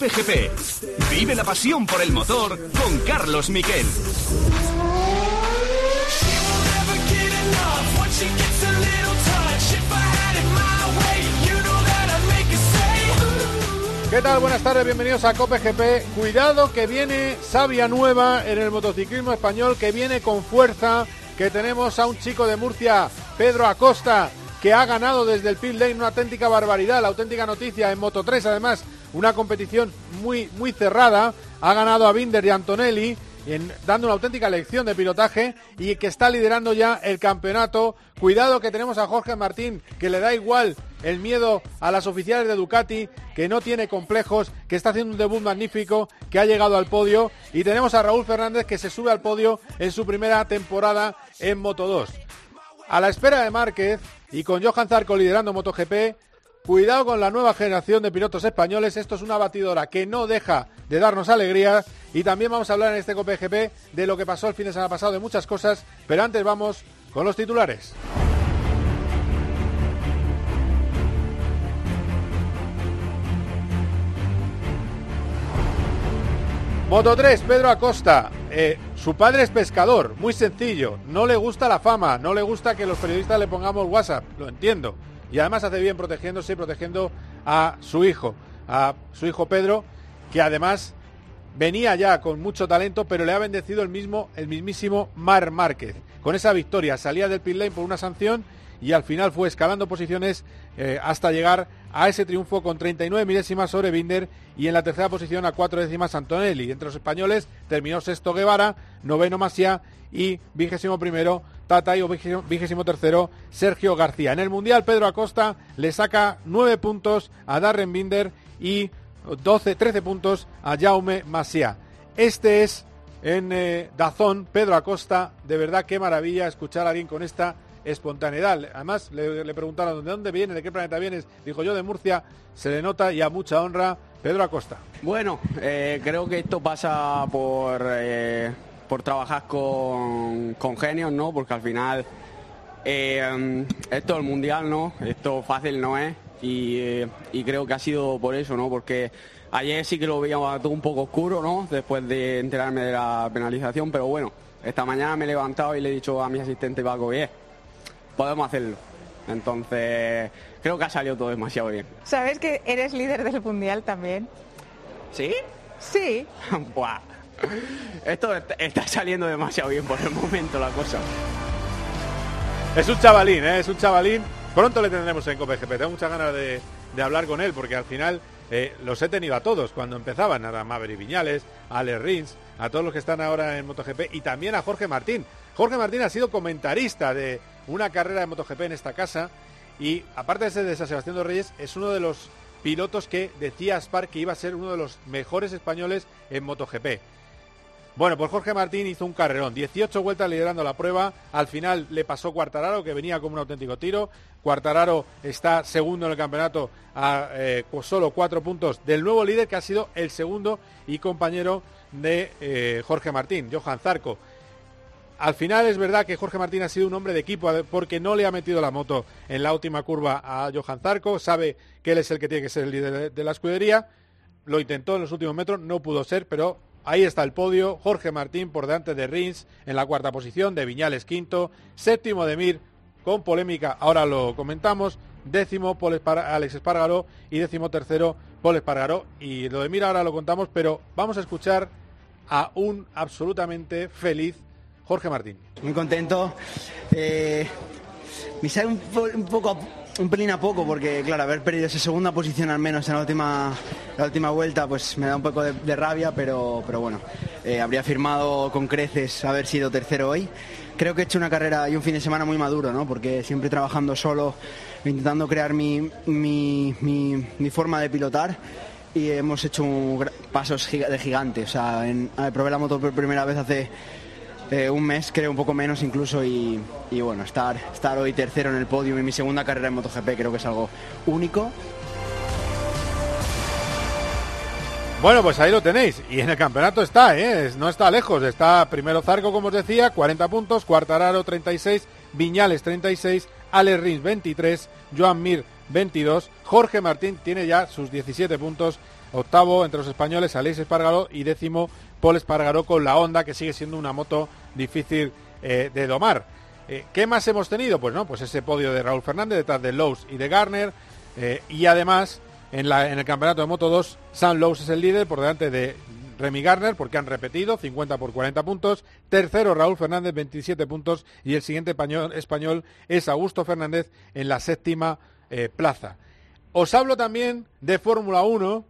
Cope GP. Vive la pasión por el motor con Carlos Miquel. ¿Qué tal? Buenas tardes, bienvenidos a Cope GP. Cuidado que viene sabia nueva en el motociclismo español, que viene con fuerza, que tenemos a un chico de Murcia, Pedro Acosta, que ha ganado desde el pit lane una auténtica barbaridad, la auténtica noticia en Moto 3, además una competición muy muy cerrada, ha ganado a Binder y Antonelli en, dando una auténtica lección de pilotaje y que está liderando ya el campeonato. Cuidado que tenemos a Jorge Martín, que le da igual el miedo a las oficiales de Ducati, que no tiene complejos, que está haciendo un debut magnífico, que ha llegado al podio. Y tenemos a Raúl Fernández, que se sube al podio en su primera temporada en Moto 2. A la espera de Márquez y con Johan Zarco liderando MotoGP, cuidado con la nueva generación de pilotos españoles. Esto es una batidora que no deja de darnos alegría. Y también vamos a hablar en este COPGP de lo que pasó el fin de semana pasado, de muchas cosas. Pero antes vamos con los titulares. Moto 3, Pedro Acosta. Eh, su padre es pescador, muy sencillo. No le gusta la fama, no le gusta que los periodistas le pongamos WhatsApp, lo entiendo. Y además hace bien protegiéndose y protegiendo a su hijo, a su hijo Pedro, que además venía ya con mucho talento, pero le ha bendecido el mismo, el mismísimo Mar Márquez. Con esa victoria salía del pit lane por una sanción y al final fue escalando posiciones eh, hasta llegar a ese triunfo con 39 milésimas sobre Binder y en la tercera posición a cuatro décimas Antonelli. Entre los españoles terminó sexto Guevara, noveno Masia y vigésimo primero Tata y vigésimo tercero Sergio García. En el Mundial Pedro Acosta le saca nueve puntos a Darren Binder y 12, 13 puntos a Jaume Masia. Este es en eh, Dazón, Pedro Acosta, de verdad qué maravilla escuchar a alguien con esta espontaneidad. Además, le, preguntaron de dónde viene, de qué planeta vienes. Dijo yo de Murcia, se le nota y a mucha honra. Pedro Acosta. Bueno, eh, creo que esto pasa por, eh, por trabajar con, con, genios, ¿no? Porque al final eh, esto el mundial, ¿no? Esto fácil no es. Y, y, creo que ha sido por eso, ¿no? Porque ayer sí que lo veíamos todo un poco oscuro, ¿no? Después de enterarme de la penalización, pero bueno, esta mañana me he levantado y le he dicho a mi asistente Paco, bien, podemos hacerlo. Entonces, creo que ha salido todo demasiado bien. ¿Sabes que eres líder del Mundial también? ¿Sí? Sí. Buah. Esto está saliendo demasiado bien por el momento la cosa. Es un chavalín, ¿eh? es un chavalín. Pronto le tendremos en COPGP. Tengo muchas ganas de, hablar con él porque al final eh, los he tenido a todos cuando empezaban. A Maverick Viñales, a Ale Rins, a todos los que están ahora en MotoGP y también a Jorge Martín. Jorge Martín ha sido comentarista de una carrera de MotoGP en esta casa y aparte de ser de San Sebastián de Reyes, es uno de los pilotos que decía Aspar que iba a ser uno de los mejores españoles en MotoGP. Bueno, pues Jorge Martín hizo un carrerón, 18 vueltas liderando la prueba, al final le pasó Cuartararo, que venía como un auténtico tiro, Cuartararo está segundo en el campeonato a eh, solo cuatro puntos del nuevo líder, que ha sido el segundo y compañero de eh, Jorge Martín, Johan Zarco. Al final es verdad que Jorge Martín ha sido un hombre de equipo porque no le ha metido la moto en la última curva a Johan Zarco, sabe que él es el que tiene que ser el líder de la escudería, lo intentó en los últimos metros, no pudo ser, pero ahí está el podio, Jorge Martín por delante de Rins en la cuarta posición, de Viñales quinto, séptimo de Mir con polémica, ahora lo comentamos, décimo Alex Espargaró y décimo tercero Paul Espargaró y lo de Mir ahora lo contamos, pero vamos a escuchar a un absolutamente feliz Jorge Martín. Muy contento. Eh, me sale un, poco, un pelín a poco, porque claro, haber perdido esa segunda posición al menos en la última, la última vuelta, pues me da un poco de, rabia, pero, pero bueno, eh, habría firmado con creces haber sido tercero hoy. Creo que he hecho una carrera y un fin de semana muy maduro, ¿no? Porque siempre trabajando solo, intentando crear mi, mi, mi, forma de pilotar y hemos hecho pasos de gigante. O sea, en, probé la moto por primera vez hace un mes, creo un poco menos incluso, y, bueno, estar, estar hoy tercero en el podio en mi segunda carrera en MotoGP creo que es algo único. Bueno, pues ahí lo tenéis. Y en el campeonato está, ¿eh? no está lejos. Está primero Zarco, como os decía, 40 puntos, Cuartararo 36, Viñales 36, Ale Rins 23, Joan Mir 22, Jorge Martín tiene ya sus 17 puntos octavo entre los españoles Aleix Espargaró y décimo Paul Espargaró con la Honda, que sigue siendo una moto difícil eh, de domar. Eh, ¿Qué más hemos tenido? Pues no, pues ese podio de Raúl Fernández detrás de Lowe's y de Garner. eh, y además, en, la, en el campeonato de Moto 2, Sam Lowe's es el líder por delante de Remy Garner, porque han repetido 50 por 40 puntos. Tercero, Raúl Fernández, 27 puntos. Y el siguiente español, español es Augusto Fernández en la séptima plaza. Os hablo también de Fórmula 1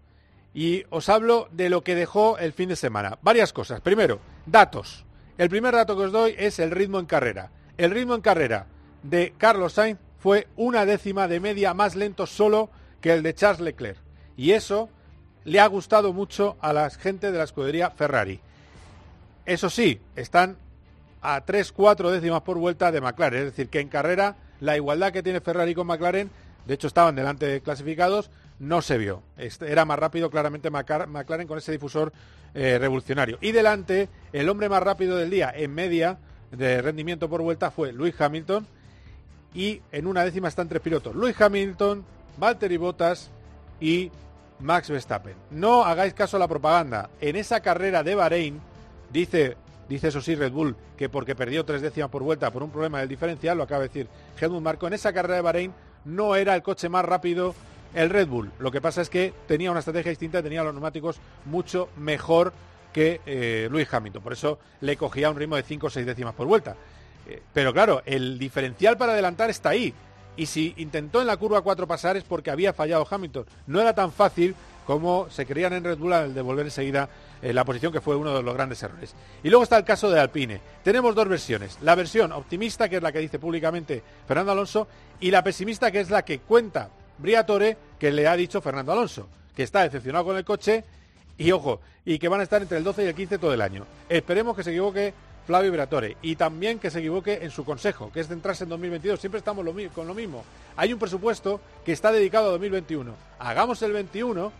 y os hablo de lo que dejó el fin de semana. Varias cosas. Primero, datos. El primer dato que os doy es el ritmo en carrera. El ritmo en carrera de Carlos Sainz fue una décima de media más lento solo que el de Charles Leclerc. Y eso le ha gustado mucho a la gente de la escudería Ferrari. Eso sí, están a 3-4 décimas por vuelta de McLaren. Es decir, que en carrera la igualdad que tiene Ferrari con McLaren, de hecho estaban delante de clasificados, no se vio. Este- Era más rápido claramente McLaren con ese difusor eh, revolucionario. Y delante, el hombre más rápido del día en media de rendimiento por vuelta fue Lewis Hamilton. Y en una décima están tres pilotos. Lewis Hamilton, Valtteri Bottas y Max Verstappen. No hagáis caso a la propaganda. En esa carrera de Bahrein, dice, dice eso sí Red Bull, que porque perdió tres décimas por vuelta por un problema del diferencial, lo acaba de decir Helmut Marko, en esa carrera de Bahrein no era el coche más rápido el Red Bull. Lo que pasa es que tenía una estrategia distinta, tenía los neumáticos mucho mejor que eh, Lewis Hamilton. Por eso le cogía un ritmo de 5 o 6 décimas por vuelta. Eh, pero claro, el diferencial para adelantar está ahí. Y si intentó en la curva 4 pasar es porque había fallado Hamilton. No era tan fácil como se creían en Red Bull al devolver enseguida eh, la posición, que fue uno de los grandes errores. Y luego está el caso de Alpine. Tenemos dos versiones. La versión optimista, que es la que dice públicamente Fernando Alonso, y la pesimista, que es la que cuenta Briatore, que le ha dicho Fernando Alonso, que está decepcionado con el coche y ojo, y que van a estar entre el 12 y el 15 todo el año. Esperemos que se equivoque Flavio Briatore y también que se equivoque en su consejo, que es centrarse en 2022. Siempre estamos con lo mismo. Hay un presupuesto que está dedicado a 2021. Hagamos el 21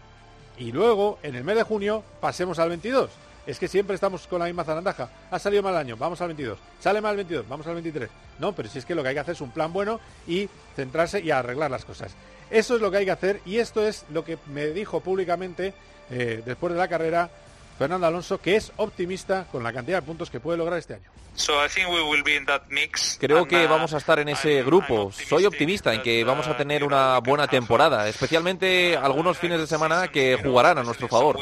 y luego, en el mes de junio, pasemos al 22. Es que siempre estamos con la misma zarandaja. Ha salido mal el año, vamos al 22. Sale mal el 22, vamos al 23. No, pero si es que lo que hay que hacer es un plan bueno y centrarse y arreglar las cosas. Eso es lo que hay que hacer y esto es lo que me dijo públicamente eh, después de la carrera Fernando Alonso, que es optimista con la cantidad de puntos que puede lograr este año. Creo que vamos a estar en ese grupo. Soy optimista en que vamos a tener una buena temporada, especialmente algunos fines de semana que jugarán a nuestro favor.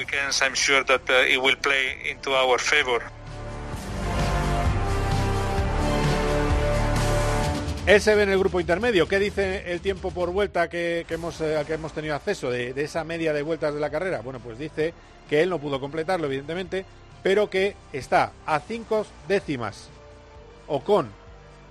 Él se ve en el grupo intermedio. ¿Qué dice el tiempo por vuelta que, que hemos, eh, que hemos tenido acceso de, esa media de vueltas de la carrera? Bueno, pues dice que él no pudo completarlo, evidentemente, pero que está a cinco décimas o con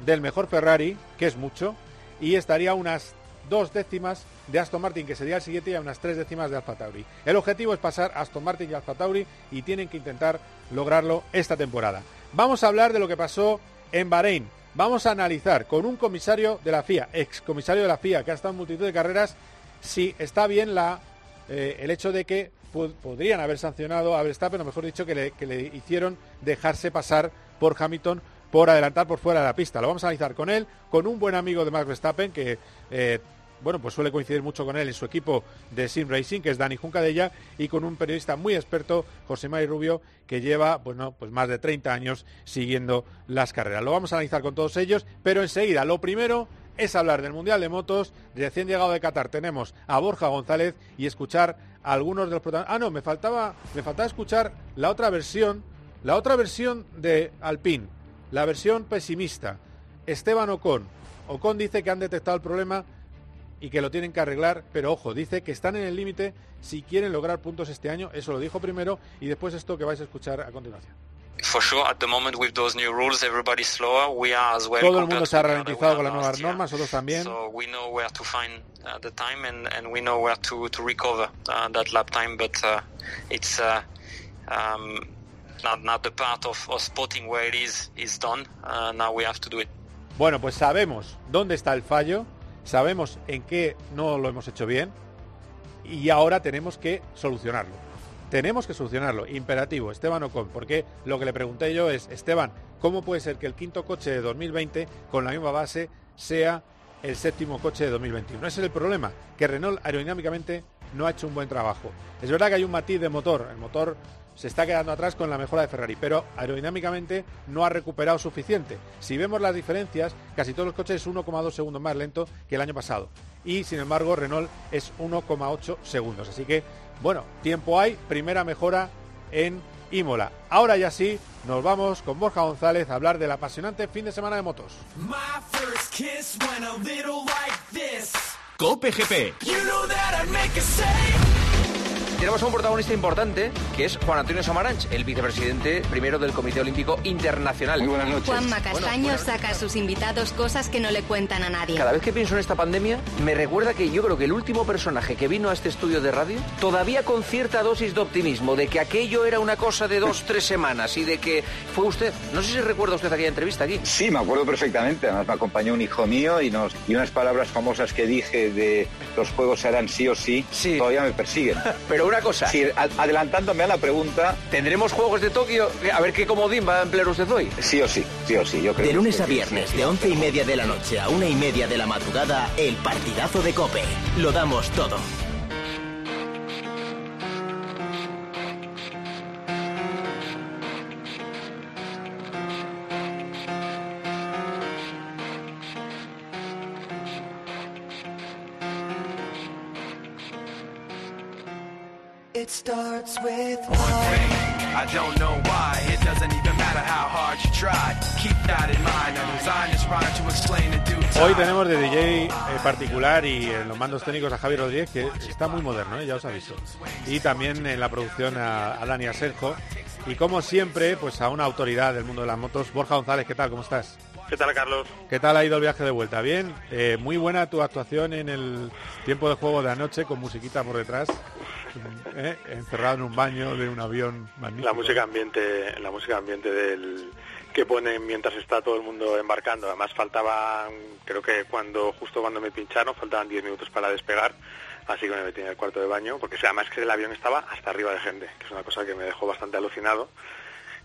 del mejor Ferrari, que es mucho, y estaría unas dos décimas de Aston Martin, que sería el siguiente, y a unas tres décimas de Alfa Tauri. El objetivo es pasar Aston Martin y Alfa Tauri y tienen que intentar lograrlo esta temporada. Vamos a hablar de lo que pasó en Bahrein. Vamos a analizar con un comisario de la FIA, ex comisario de la FIA, que ha estado en multitud de carreras, si está bien la, eh, el hecho de que podrían haber sancionado a Verstappen, o mejor dicho, que le, que le hicieron dejarse pasar por Hamilton por adelantar por fuera de la pista. Lo vamos a analizar con él, con un buen amigo de Max Verstappen, que eh, bueno, pues suele coincidir mucho con él en su equipo de Sim Racing, que es Dani Juncadella, y con un periodista muy experto, José Mari Rubio, que lleva, bueno, pues más de 30 años siguiendo las carreras. Lo vamos a analizar con todos ellos, pero enseguida, lo primero es hablar del Mundial de Motos. Recién llegado de Qatar tenemos a Borja González y escuchar a algunos de los protagonistas. Ah, no, me faltaba, me faltaba escuchar la otra versión, la otra versión de Alpine, la versión pesimista. Esteban Ocon. Ocon dice que han detectado el problema y que lo tienen que arreglar, pero ojo, dice que están en el límite si quieren lograr puntos este año. Eso lo dijo primero y después esto que vais a escuchar a continuación. Todo el mundo se ha ralentizado con las nuevas normas, nosotros también. Bueno, pues sabemos dónde está el fallo, sabemos en qué no lo hemos hecho bien y ahora tenemos que solucionarlo. Tenemos que solucionarlo, imperativo, Esteban Ocon, porque lo que le pregunté yo es, Esteban, ¿cómo puede ser que el quinto coche de 2020 con la misma base sea el séptimo coche de 2021? Ese es el problema, que Renault aerodinámicamente no ha hecho un buen trabajo. Es verdad que hay un matiz de motor, el motor se está quedando atrás con la mejora de Ferrari, pero aerodinámicamente no ha recuperado suficiente. Si vemos las diferencias, casi todos los coches es 1,2 segundos más lento que el año pasado. Y sin embargo, Renault es 1,8 segundos. Así que, bueno, tiempo hay, primera mejora en Imola. Ahora ya sí, nos vamos con Borja González a hablar del apasionante fin de semana de motos. Cope GP. Tenemos a un protagonista importante, que es Juan Antonio Samaranch, el vicepresidente primero del Comité Olímpico Internacional. Muy buenas noches. Juanma Castaño saca a sus invitados cosas que no le cuentan a nadie. Cada vez que pienso en esta pandemia, me recuerda que yo creo que el último personaje que vino a este estudio de radio, todavía con cierta dosis de optimismo, de que aquello era una cosa de dos, tres semanas y de que fue usted. No sé si recuerda usted aquella entrevista aquí. Sí, me acuerdo perfectamente. Además me acompañó un hijo mío y, nos, y unas palabras famosas que dije de los juegos serán sí o sí, Sí. todavía me persiguen. Pero una cosa, Sí, adelantándome a la pregunta, ¿tendremos Juegos de Tokio? A ver qué comodín va a emplear usted hoy. sí o sí, sí o sí, yo creo. De lunes que a sí. viernes, de once y media de la noche a una y media de la madrugada, el partidazo de Cope. Lo damos todo. Starts with I don't know why. It doesn't even matter how hard you try. Keep that in mind. I designed this rhyme to explain in due time. Hoy tenemos de DJ eh, particular y en los mandos técnicos a Javier Rodríguez, que está muy moderno, ¿eh? ya os aviso. Y también en la producción a, a Dani Asenjo. Y como siempre, pues a una autoridad del mundo de las motos, Borja González, ¿qué tal? ¿Cómo estás? ¿Qué tal, Carlos? ¿Qué tal ha ido el viaje de vuelta? ¿Bien? Eh, muy buena tu actuación en el tiempo de juego de anoche, con musiquita por detrás, ¿eh? encerrado en un baño de un avión magnífico. La música ambiente, la música ambiente del que ponen mientras está todo el mundo embarcando. Además faltaban, creo que cuando justo cuando me pincharon faltaban 10 minutos para despegar, así que me metí en el cuarto de baño, porque además que el avión estaba hasta arriba de gente, que es una cosa que me dejó bastante alucinado.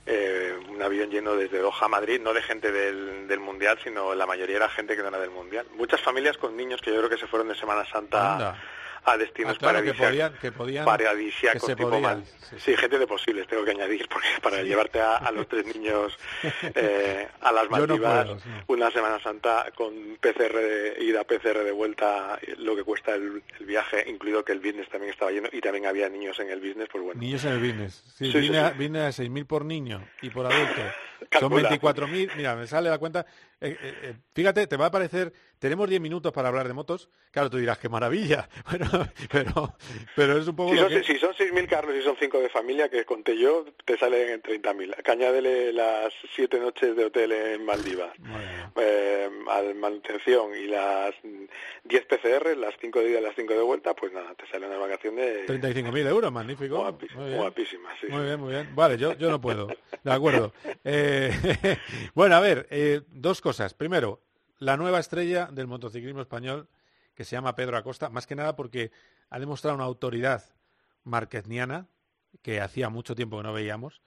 Eh, un avión lleno desde Doha a Madrid, no de gente del, del Mundial, sino la mayoría era gente que no era del Mundial. Muchas familias con niños que yo creo que se fueron de Semana Santa Anda. A destinos Ah, claro, que paradisíacos, podían, que podían, paradisíacos que se tipo podían, sí, Sí, gente de posibles, tengo que añadir, porque para llevarte a, a los tres niños eh, a las Yo no Maldivas, puedo, sí. una Semana Santa con PCR de ida, PCR de vuelta, lo que cuesta el, el viaje, incluido que el business también estaba lleno y también había niños en el business, pues bueno. Niños en el business. Sí, Sí, sí, vine, A, sí. vine a 6.000 por niño y por adulto. Son Calcula. 24.000. Mira, me sale la cuenta. Eh, eh, eh, fíjate, te va a parecer... Tenemos 10 minutos para hablar de motos. Claro, tú dirás, qué maravilla. Bueno, pero, pero es un poco Si lo son, que... si son 6.000 carros y son 5 de familia, que conté yo, te salen en 30.000. Que añádele las 7 noches de hotel en Maldivas, eh, al manutención y las mm, 10 PCR, las 5 de ida y las 5 de vuelta, pues nada, te sale una vacación de 35.000 euros, magnífico. Muy guapísima. Sí, Muy bien, muy bien. Vale, yo, yo no puedo. De acuerdo. Eh, bueno, a ver, eh, dos cosas. Primero, la nueva estrella del motociclismo español, que se llama Pedro Acosta, más que nada porque ha demostrado una autoridad marquezniana que hacía mucho tiempo que no veíamos.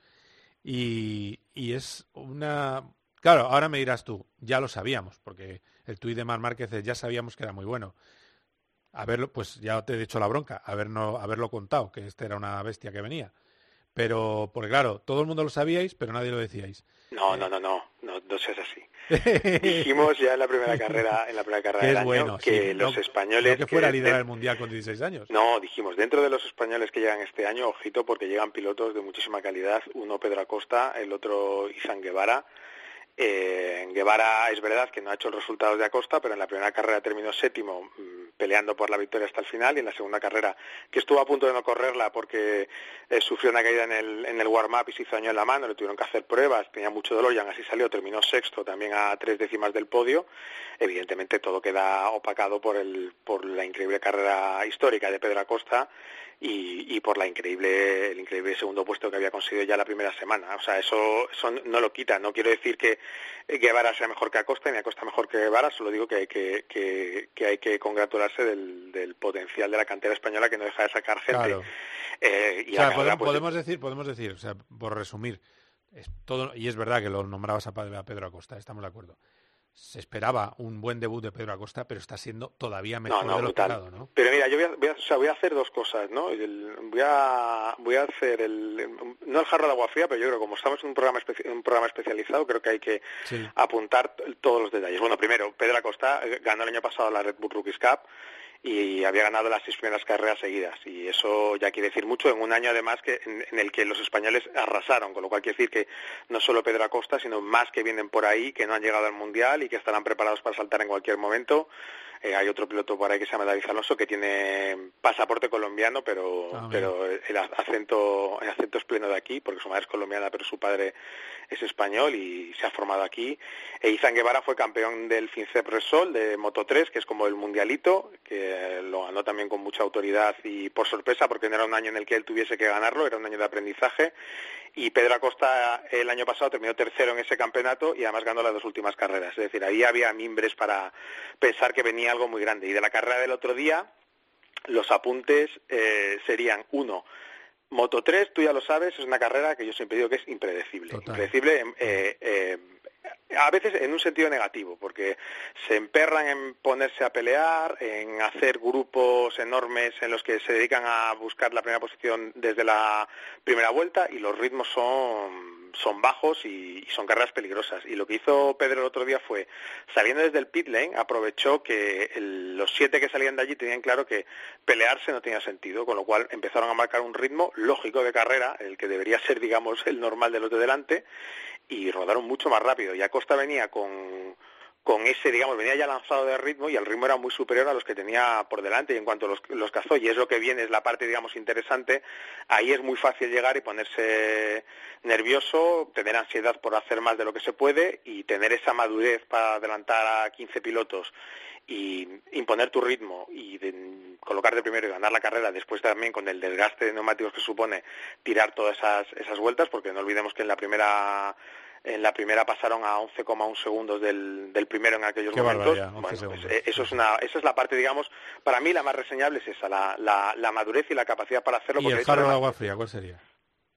Y, es una... Claro, ahora me dirás tú, ya lo sabíamos, porque el tuit de Mar Márquez ya sabíamos que era muy bueno. Haberlo, pues ya te he dicho la bronca, haberno, haberlo contado, que este era una bestia que venía. Pero, porque claro, todo el mundo lo sabíais, pero nadie lo decíais. No, no, no, no, no, no seas así. Dijimos ya en la primera carrera, en la primera carrera Que del año, bueno, que sí, los no- españoles no que fuera que- liderar el mundial con 16 años. No, dijimos, dentro de los españoles que llegan este año, ojito, porque llegan pilotos de muchísima calidad. Uno Pedro Acosta, el otro Isan Guevara. Eh, Guevara es verdad que no ha hecho los resultados de Acosta, pero en la primera carrera terminó séptimo, mm, peleando por la victoria hasta el final, y en la segunda carrera, que estuvo a punto de no correrla porque eh, sufrió una caída en el, en el warm-up y se hizo daño en la mano, le tuvieron que hacer pruebas, tenía mucho dolor y aún así salió, terminó sexto, también a tres décimas del podio. Evidentemente todo queda opacado por, el, por la increíble carrera histórica de Pedro Acosta y, y por la increíble, el increíble segundo puesto que había conseguido ya la primera semana. O sea, eso, eso no lo quita. No quiero decir que Guevara sea mejor que Acosta ni Acosta mejor que Guevara, solo digo que hay que, que, que hay que congratularse del, del potencial de la cantera española que no deja de sacar gente. Claro. Eh, y O sea, podemos, pues, podemos decir, podemos decir, o sea, por resumir, es todo, y es verdad que lo nombrabas a Pedro Acosta, estamos de acuerdo. Se esperaba un buen debut de Pedro Acosta, pero está siendo todavía mejor No, no, de lo esperado, ¿no? Pero mira, yo voy a, voy a- o sea, voy a hacer dos cosas, ¿no? El- voy a voy a hacer el no el jarro de agua fría, pero yo creo que como estamos en un programa un programa especializado, creo que hay que Sí. apuntar todos los detalles. Bueno, primero, Pedro Acosta eh, ganó el año pasado la Red Bull Rookies Cup y había ganado las seis primeras carreras seguidas y eso ya quiere decir mucho en un año además que en, en el que los españoles arrasaron, con lo cual quiere decir que no solo Pedro Acosta, sino más que vienen por ahí, que no han llegado al Mundial y que estarán preparados para saltar en cualquier momento. Eh, hay otro piloto por ahí que se llama David Alonso que tiene pasaporte colombiano, pero Ah, pero el acento el acento es pleno de aquí, porque su madre es colombiana, pero su padre es español y se ha formado aquí. E Izan Guevara fue campeón del FinCEP Resol de Moto 3, que es como el mundialito, que lo ganó también con mucha autoridad y por sorpresa, porque no era un año en el que él tuviese que ganarlo, era un año de aprendizaje. Y Pedro Acosta el año pasado terminó tercero en ese campeonato y además ganó las dos últimas carreras. Es decir, ahí había mimbres para pensar que venía algo muy grande. Y de la carrera del otro día, los apuntes eh, serían uno. Moto 3, tú ya lo sabes, es una carrera que yo siempre digo que es impredecible. Impredecible, eh, eh, a veces en un sentido negativo, porque se emperran en ponerse a pelear, en hacer grupos enormes en los que se dedican a buscar la primera posición desde la primera vuelta y los ritmos son son bajos y, y son carreras peligrosas. Y lo que hizo Pedro el otro día fue, saliendo desde el pit lane, aprovechó que el- los siete que salían de allí tenían claro que pelearse no tenía sentido, con lo cual empezaron a marcar un ritmo lógico de carrera, el que debería ser, digamos, el normal de los de delante, y rodaron mucho más rápido. Y Acosta venía con, con ese, digamos, venía ya lanzado de ritmo y el ritmo era muy superior a los que tenía por delante. Y en cuanto los, los cazó, y es lo que viene, es la parte, digamos, interesante, ahí es muy fácil llegar y ponerse nervioso, tener ansiedad por hacer más de lo que se puede y tener esa madurez para adelantar a 15 pilotos y imponer tu ritmo y de- colocarte primero y ganar la carrera, después también con el desgaste de neumáticos que supone tirar todas esas, esas vueltas, porque no olvidemos que en la primera en la primera pasaron a 11,1 segundos del, del primero en aquellos Qué momentos. barbaridad, 11 Bueno, pues, eh, eso es una, esa es la parte, digamos, para mí la más reseñable es esa, la, la, la madurez y la capacidad para hacerlo. ¿Y porque el jarro de agua fría cuál sería?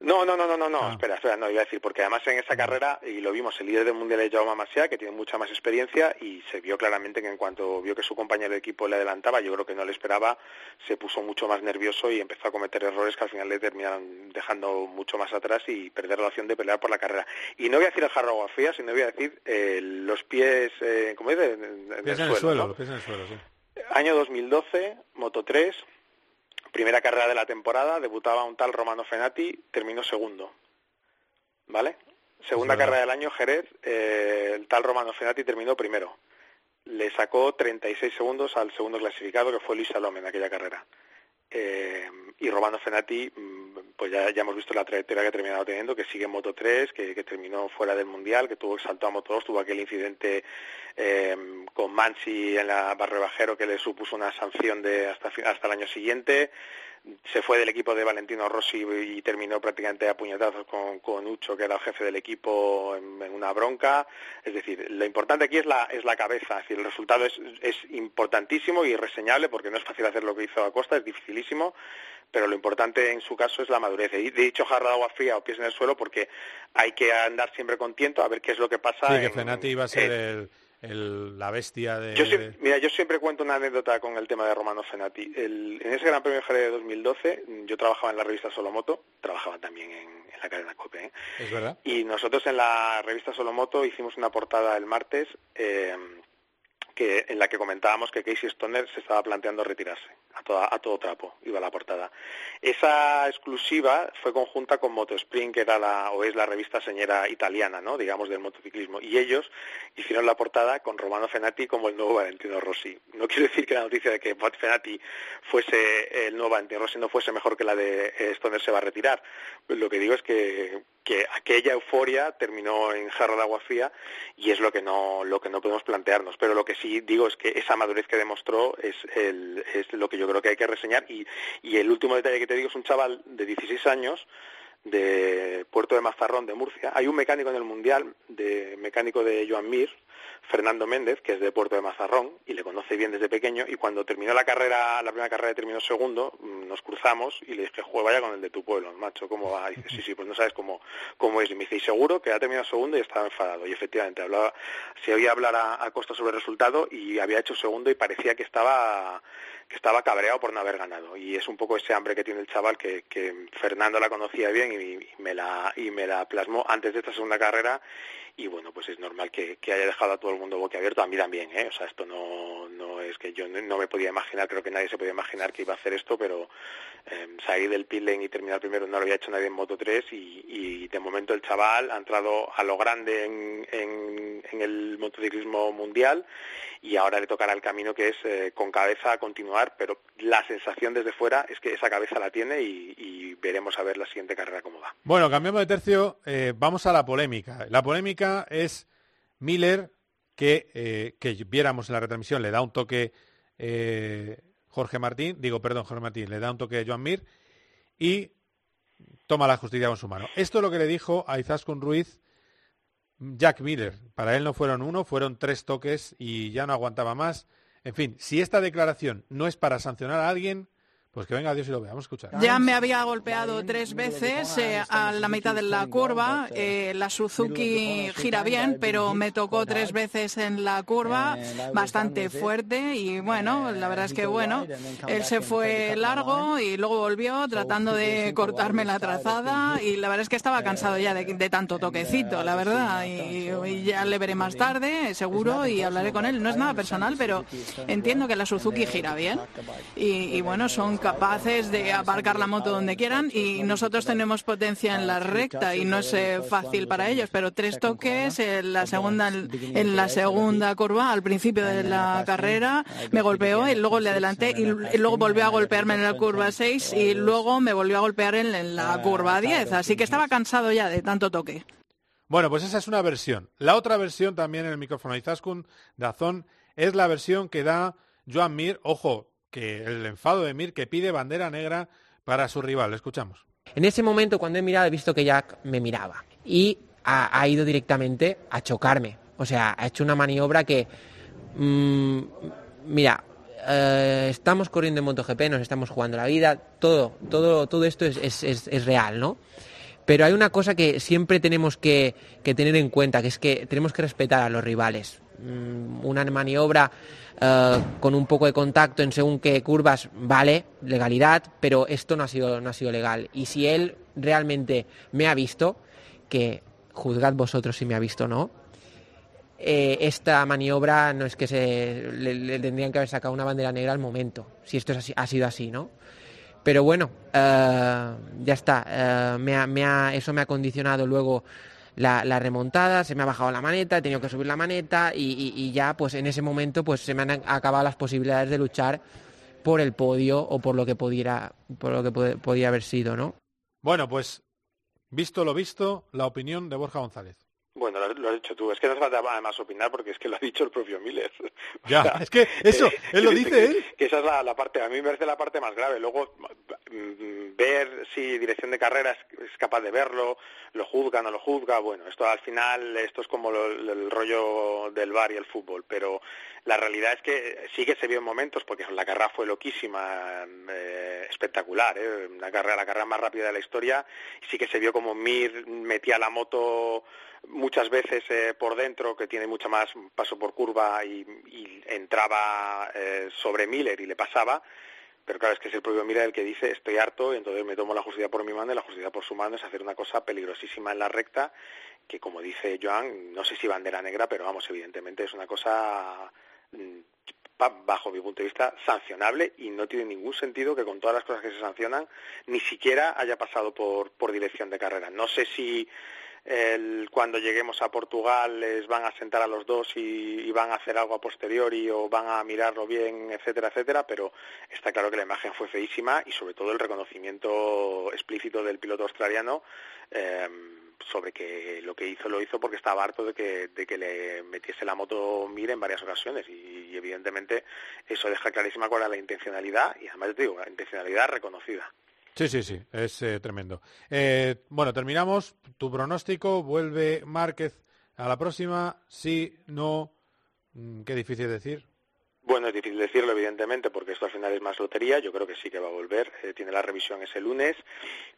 No, no, no, no, no, no, Ah. espera, espera, no, iba a decir, porque además en esa carrera, y lo vimos, el líder del mundial es Jaume Masia, que tiene mucha más experiencia, y se vio claramente que en cuanto vio que su compañero de equipo le adelantaba, yo creo que no le esperaba, se puso mucho más nervioso y empezó a cometer errores que al final le terminaron dejando mucho más atrás y perder la opción de pelear por la carrera. Y no voy a decir el jarro agua fría, sino voy a decir eh, los pies, eh, ¿cómo dice? En, en- el suelo, ¿no? los pies en el suelo, sí. Año 2012, Moto 3, primera carrera de la temporada, debutaba un tal Romano Fenati, terminó segundo. ¿Vale? Segunda carrera del año, Jerez, eh, el tal Romano Fenati terminó primero. Le sacó 36 segundos al segundo clasificado, que fue Luis Salome en aquella carrera. Eh, y Romano Fenati, mm, pues ya, ya hemos visto la trayectoria que ha terminado teniendo, que sigue en Moto 3, que, terminó fuera del Mundial, que tuvo que saltó a Moto 2, tuvo aquel incidente eh, con Mansi en la Barrebajero que le supuso una sanción de hasta, hasta el año siguiente. Se fue del equipo de Valentino Rossi y terminó prácticamente a puñetazos con, con Ucho, que era el jefe del equipo, en, en una bronca. Es decir, lo importante aquí es la, es la cabeza. Es decir, el resultado es, es importantísimo y reseñable porque no es fácil hacer lo que hizo Acosta, es dificilísimo, pero lo importante en su caso es la madurez. Y de dicho jarro de agua fría o pies en el suelo porque hay que andar siempre con tiento a ver qué es lo que pasa. Sí, que en- Fenati iba a ser en- el, el- la bestia de... yo siempre, mira, yo siempre cuento una anécdota con el tema de Romano Fenati. El- en ese Gran Premio de Jerez de 2012, yo trabajaba en la revista Solomoto, trabajaba también en, en la cadena COPE, ¿eh? Es verdad. y nosotros en la revista Solomoto hicimos una portada el martes eh, que, en la que comentábamos que Casey Stoner se estaba planteando retirarse a, toda- a todo trapo, iba la portada. Esa exclusiva fue conjunta con Motospring, que era la, o es la revista señera italiana, ¿no? digamos, del motociclismo, y ellos hicieron la portada con Romano Fenati como el nuevo Valentino Rossi. No quiero decir que la noticia de que Fenati fuese el nuevo Valentino Rossi no fuese mejor que la de eh, Stoner se va a retirar. Lo que digo es que, que aquella euforia terminó en jarro de agua fría y es lo que no lo que no podemos plantearnos. Pero lo que sí digo es que esa madurez que demostró es, el, es lo que yo creo que hay que reseñar. Y, y el último detalle que te digo es un chaval de 16 años de Puerto de Mazarrón de Murcia. Hay un mecánico en el Mundial, de mecánico de Joan Mir, Fernando Méndez, que es de Puerto de Mazarrón y le conoce bien desde pequeño y cuando terminó la carrera, la primera carrera terminó segundo, mm, nos cruzamos y le dije, juega vaya con el de tu pueblo, macho, ¿cómo va? Y dice, sí, sí, pues no sabes cómo, cómo es. Y me dice, y seguro que ha terminado segundo y estaba enfadado. Y efectivamente, hablaba, se oía hablar a, a Costa sobre el resultado y había hecho segundo y parecía que estaba que estaba cabreado por no haber ganado y es un poco ese hambre que tiene el chaval que, que Fernando la conocía bien y, me la y me la plasmó antes de esta segunda carrera y bueno pues es normal que, haya dejado a todo el mundo boquiabierto a mí también ¿eh? o sea esto no, no es que yo no, me podía imaginar creo que nadie se podía imaginar que iba a hacer esto pero eh, salir del pit y terminar primero no lo había hecho nadie en Moto 3 y, de momento el chaval ha entrado a lo grande en, el motociclismo mundial y ahora le tocará el camino que es eh, con cabeza a continuar, pero la sensación desde fuera es que esa cabeza la tiene y, y veremos a ver la siguiente carrera cómo va. Bueno, cambiamos de tercio, eh, vamos a la polémica. La polémica es Miller, que, eh, que viéramos en la retransmisión, le da un toque eh, Jorge Martín, digo, perdón, Jorge Martín, le da un toque Joan Mir y toma la justicia con su mano. Esto es lo que le dijo a Izaskun Ruiz Jack Miller. Para él no fueron uno, fueron tres toques y ya no aguantaba más. En fin, si esta declaración no es para sancionar a alguien, pues que venga Dios y lo veamos, escuchar. Ya me había golpeado tres veces eh, a la mitad de la curva. Eh, la Suzuki gira bien, pero me tocó tres veces en la curva, bastante fuerte. Y bueno, la verdad es que bueno, él se fue largo y luego volvió tratando de cortarme la trazada. Y la verdad es que estaba cansado ya de, tanto toquecito, la verdad. Y, y, ya le veré más tarde, seguro, y hablaré con él. No es nada personal, pero entiendo que la Suzuki gira bien. Y, y bueno, son capaces de aparcar la moto donde quieran y nosotros tenemos potencia en la recta y no es eh, fácil para ellos, pero tres toques en la segunda en la segunda curva al principio de la carrera me golpeó y luego le adelanté y, luego volvió a golpearme en la curva 6 y luego me volvió a golpear en, la curva 10, así que estaba cansado ya de tanto toque. Bueno, pues esa es una versión. La otra versión también en el micrófono de Izaskun, Dazón, es la versión que da Joan Mir, ojo, que el enfado de Mir que pide bandera negra para su rival. Escuchamos. En ese momento, cuando he mirado, he visto que Jack me miraba y ha, ido directamente a chocarme. O sea, ha hecho una maniobra que, mmm, mira, eh, estamos corriendo en MotoGP, nos estamos jugando la vida, todo, todo, todo esto es, real, ¿no? Pero hay una cosa que siempre tenemos que, tener en cuenta, que es que tenemos que respetar a los rivales. Mm, una maniobra uh, con un poco de contacto en según qué curvas, vale, legalidad, pero esto no ha sido, no ha sido legal. Y si él realmente me ha visto, que juzgad vosotros si me ha visto o no, eh, esta maniobra no es que se le, tendrían que haber sacado una bandera negra al momento, si esto es así, ha sido así, ¿no? Pero bueno, uh, ya está, uh, me ha, me ha, eso me ha condicionado luego la, la, remontada, se me ha bajado la maneta, he tenido que subir la maneta y, y, y, ya pues en ese momento pues se me han acabado las posibilidades de luchar por el podio o por lo que pudiera, por lo que pod podía haber sido, ¿no? Bueno, pues visto lo visto, la opinión de Borja González. Bueno, lo, lo, has dicho tú. Es que no hace falta además opinar porque es que lo ha dicho el propio Miller. Ya, o sea, es que eso, eh, él lo dice que, él. Que esa es la, la, parte, a mí me parece la parte más grave. Luego, mm, ver si dirección de carrera es, es, capaz de verlo, lo juzga, no lo juzga. Bueno, esto al final, esto es como lo, el rollo del bar y el fútbol. Pero la realidad es que sí que se vio en momentos, porque la carrera fue loquísima, eh, espectacular, ¿eh? una carrera, la carrera más rápida de la historia. Sí que se vio como Mir metía la moto muchas veces eh, por dentro, que tiene mucho más paso por curva y, y entraba eh, sobre Miller y le pasaba, pero claro, es que es el propio Miller el que dice estoy harto y entonces me tomo la justicia por mi mano y la justicia por su mano es hacer una cosa peligrosísima en la recta que como dice Joan, no sé si bandera negra, pero vamos, evidentemente es una cosa bajo mi punto de vista, sancionable y no tiene ningún sentido que con todas las cosas que se sancionan ni siquiera haya pasado por dirección de carrera. No sé si el, cuando lleguemos a Portugal les van a sentar a los dos y, y, van a hacer algo a posteriori o van a mirarlo bien, etcétera, etcétera, pero está claro que la imagen fue feísima y sobre todo el reconocimiento explícito del piloto australiano eh, sobre que lo que hizo lo hizo porque estaba harto de que, de que le metiese la moto Mir en varias ocasiones y, y evidentemente eso deja clarísima cuál era la intencionalidad y además te digo, la intencionalidad reconocida. Sí, sí, sí, es eh, tremendo. Eh, bueno, terminamos. Tu pronóstico, vuelve Márquez a la próxima, sí, no, mm, qué difícil decir. Bueno, es difícil decirlo, evidentemente, porque esto al final es más lotería. Yo creo que sí que va a volver. Eh, tiene la revisión ese lunes.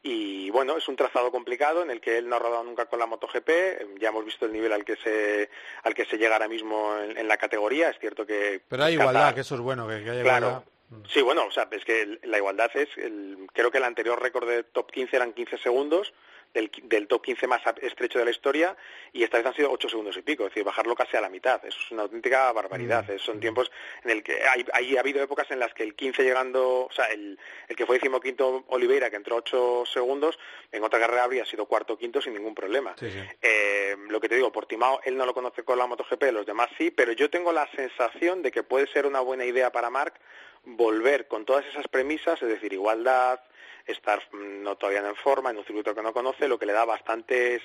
Y bueno, es un trazado complicado en el que él no ha rodado nunca con la MotoGP. Ya hemos visto el nivel al que se, al que se llega ahora mismo en, en la categoría. Es cierto que. Pero hay Qatar- igualdad, que eso es bueno, que, que haya Claro. igualdad. Sí, bueno, o sea, es que la igualdad es, el- creo que el anterior récord de top 15 eran 15 segundos, del, del top 15 más estrecho de la historia, y esta vez han sido 8 segundos y pico, es decir, bajarlo casi a la mitad. Eso es una auténtica barbaridad. Eh, Son tiempos en el que hay, hay- ha habido épocas en las que el 15 llegando, o sea, el, el que fue decimoquinto Oliveira, que entró 8 segundos, en otra carrera habría sido cuarto o quinto sin ningún problema. Eh, lo que te digo, Portimao, él no lo conoce con la MotoGP, los demás sí, pero yo tengo la sensación de que puede ser una buena idea para Marc volver con todas esas premisas, es decir, igualdad, estar mm, no todavía en forma, en un circuito que no conoce, lo que le da bastantes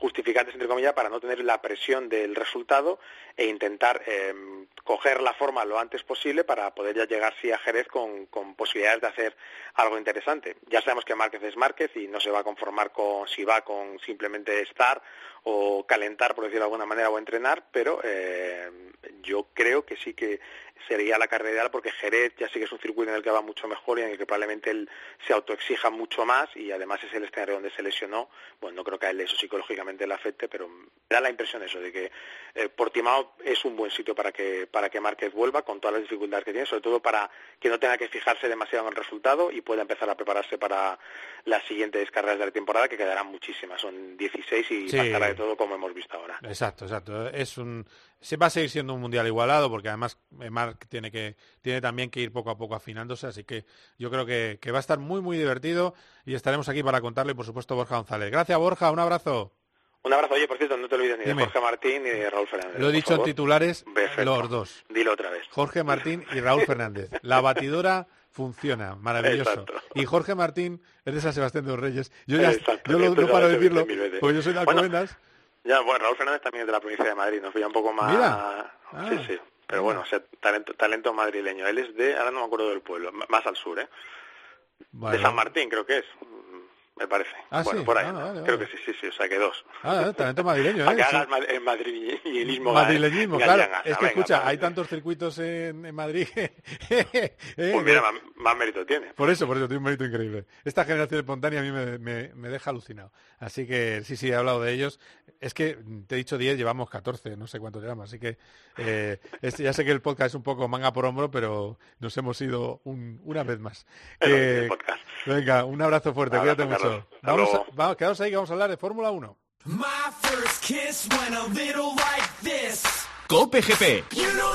justificantes, entre comillas, para no tener la presión del resultado e intentar eh, coger la forma lo antes posible para poder ya llegar sí a Jerez con, con posibilidades de hacer algo interesante. Ya sabemos que Márquez es Márquez y no se va a conformar con si va con simplemente estar o calentar, por decirlo de alguna manera, o entrenar, pero eh, yo creo que sí que sería la carrera ideal porque Jerez ya sí que es un circuito en el que va mucho mejor y en el que probablemente él se autoexija mucho más y además es el escenario donde se lesionó. Bueno, no creo que a él eso psicológicamente le afecte, pero me da la impresión eso de que eh, Portimao es un buen sitio para que para que Márquez vuelva con todas las dificultades que tiene, sobre todo para que no tenga que fijarse demasiado en el resultado y pueda empezar a prepararse para las siguientes carreras de la temporada que quedarán muchísimas, son 16 y Sí. pasará de todo como hemos visto ahora. Exacto, exacto. Es un, se va a seguir siendo un mundial igualado porque además eh, Marc tiene que tiene también que ir poco a poco afinándose, así que yo creo que, que va a estar muy muy divertido y estaremos aquí para contarlo y por supuesto Borja González. Gracias Borja, un abrazo. Un abrazo, oye, por cierto, no te olvides ni Dime. de Jorge Martín ni de Raúl Fernández. Lo he dicho en titulares Perfecto. los dos. Dilo otra vez. Jorge Martín y Raúl Fernández. La batidora funciona, maravilloso. Exacto. Y Jorge Martín es de San Sebastián de los Reyes. Yo ya Exacto, yo lo- no paro de decirlo porque yo soy de Bueno, Alcobendas. Ya, bueno, Raúl Fernández también es de la provincia de Madrid, nos veía un poco más... Mira. Ah. Sí, sí. Pero bueno, o sea, talento, talento madrileño. Él es de, ahora no me acuerdo del pueblo, más al sur, ¿eh? De San Martín, creo que es, me parece. Ah, bueno, sí. por ahí. Ah, vale, Creo que sí, sí, sí, o sea que dos. Ah, talento madrileño, ¿eh? que Sí. hagas madrileñismo. Madrileñismo, gallego, claro. Es que venga, escucha, para- hay tantos circuitos en, en Madrid. ¿eh? Pues mira, más, más mérito tiene. Por eso, por eso, tiene un mérito increíble. Esta generación espontánea a mí me, me- me deja alucinado. Así que sí, sí, he hablado de ellos. Es que te he dicho 10, llevamos 14, no sé cuántos llevamos. Así que eh, es- ya sé que el podcast es un poco manga por hombro, pero nos hemos ido un- una vez más. Que Que- podcast. venga, un abrazo fuerte, cuídate mucho. Vamos, a, luego. vamos, quedaos ahí que vamos a hablar de Fórmula 1. My first kiss went a little like this. Cope GP. You know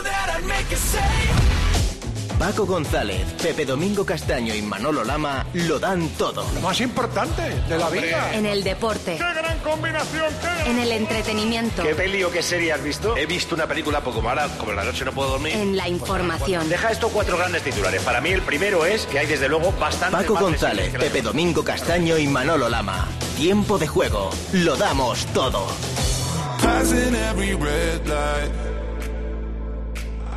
Paco González, Pepe Domingo Castaño y Manolo Lama lo dan todo. Lo más importante de la vida. En el deporte. gran combinación! En el entretenimiento. ¿Qué peli o qué serie has visto? He visto una película poco mala, como la noche no puedo dormir. En la información. Deja estos cuatro grandes titulares. Para mí el primero es que hay desde luego bastante Paco González, Pepe Domingo Castaño y Manolo Lama. Tiempo de juego. Lo damos todo. Passing every red light.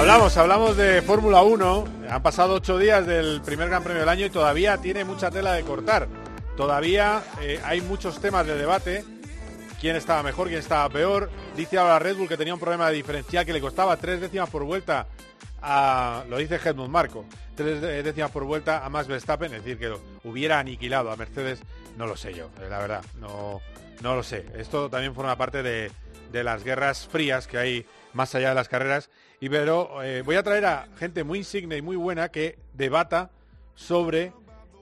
Hablamos, hablamos de Fórmula 1. Han pasado ocho días del primer Gran Premio del año y todavía tiene mucha tela de cortar. Todavía eh, hay muchos temas de debate. ¿Quién estaba mejor, quién estaba peor? Dice ahora Red Bull que tenía un problema de diferencial que le costaba tres décimas por vuelta a, lo dice Helmut Marco, tres de- décimas por vuelta a Max Verstappen, es decir, que lo hubiera aniquilado a Mercedes, no lo sé yo, eh, la verdad, no, no lo sé. Esto también forma parte de, de las guerras frías que hay más allá de las carreras. Y pero eh, voy a traer a gente muy insigne y muy buena que debata sobre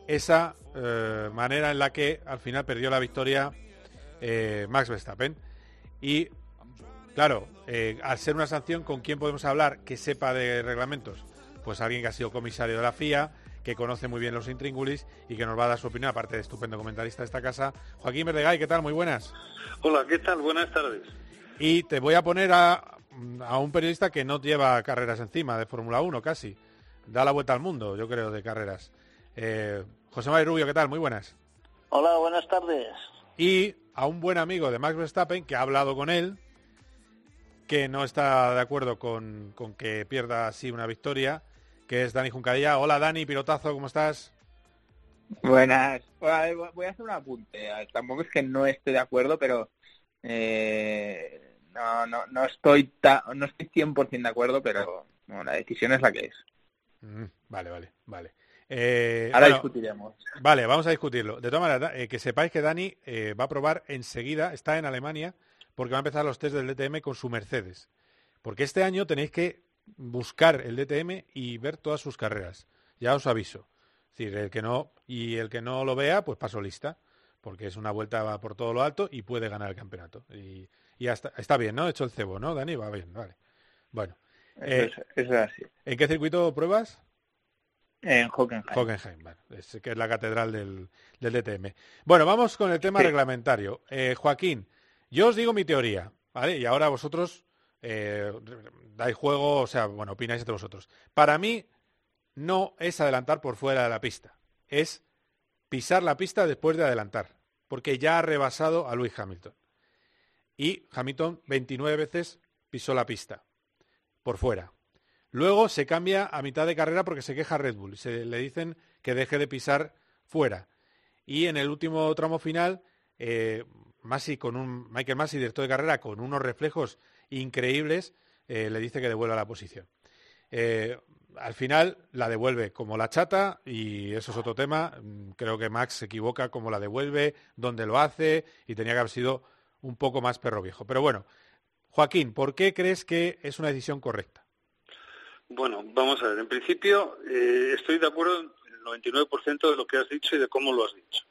esa eh, manera en la que al final perdió la victoria eh, Max Verstappen. Y claro, al ser una sanción, ¿con quién podemos hablar que sepa de reglamentos? Pues alguien que ha sido comisario de la FIA, que conoce muy bien los intríngulis y que nos va a dar su opinión, aparte de estupendo comentarista de esta casa. Joaquín Verdegay, ¿qué tal? Muy buenas. Hola, ¿qué tal? Buenas tardes. Y te voy a poner a, a un periodista que no lleva carreras encima de Fórmula 1 casi. Da la vuelta al mundo, yo creo, de carreras. Eh, José María Rubio, ¿qué tal? Muy buenas. Hola, buenas tardes. Y a un buen amigo de Max Verstappen que ha hablado con él, que no está de acuerdo con, con que pierda así una victoria, que es Dani Juncadilla. Hola Dani, pilotazo, ¿cómo estás? Buenas. Voy a hacer un apunte. Tampoco es que no esté de acuerdo, pero eh, no, no, no estoy ta- no estoy 100% de acuerdo, pero bueno, la decisión es la que es. Mm, vale, vale, vale. Eh, Ahora bueno, discutiremos. Vale, vamos a discutirlo. De todas maneras, eh, que sepáis que Dani eh, va a probar enseguida, está en Alemania, porque va a empezar los test del DTM con su Mercedes. Porque este año tenéis que buscar el DTM y ver todas sus carreras. Ya os aviso. Es decir, el que no, y el que no lo vea, pues paso lista, porque es una vuelta por todo lo alto y puede ganar el campeonato. Y, y ya está, bien, ¿no? He hecho el cebo, ¿no, Dani? Va bien, vale. Bueno. eh, Eso es, eso es así. ¿En qué circuito pruebas? En Hockenheim. Hockenheim, bueno, es, que es la catedral del, del DTM. Bueno, vamos con el tema Sí. reglamentario. Eh, Joaquín, yo os digo mi teoría, ¿vale? Y ahora vosotros eh, dais juego, o sea, bueno, opináis entre vosotros. Para mí no es adelantar por fuera de la pista, es pisar la pista después de adelantar, porque ya ha rebasado a Lewis Hamilton. Y Hamilton 29 veces pisó la pista por fuera. Luego se cambia a mitad de carrera porque se queja Red Bull. Se le dicen que deje de pisar fuera. Y en el último tramo final, eh, Masi con un, Michael Masi, director de carrera, con unos reflejos increíbles, eh, le dice que devuelva la posición. Eh, al final la devuelve como la chata y eso es otro tema. Mm, Creo que Max se equivoca como la devuelve, dónde lo hace y tenía que haber sido un poco más perro viejo. Pero bueno, Joaquín, ¿por qué crees que es una decisión correcta? Bueno, vamos a ver. En principio, eh, estoy de acuerdo en el 99% de lo que has dicho y de cómo lo has dicho.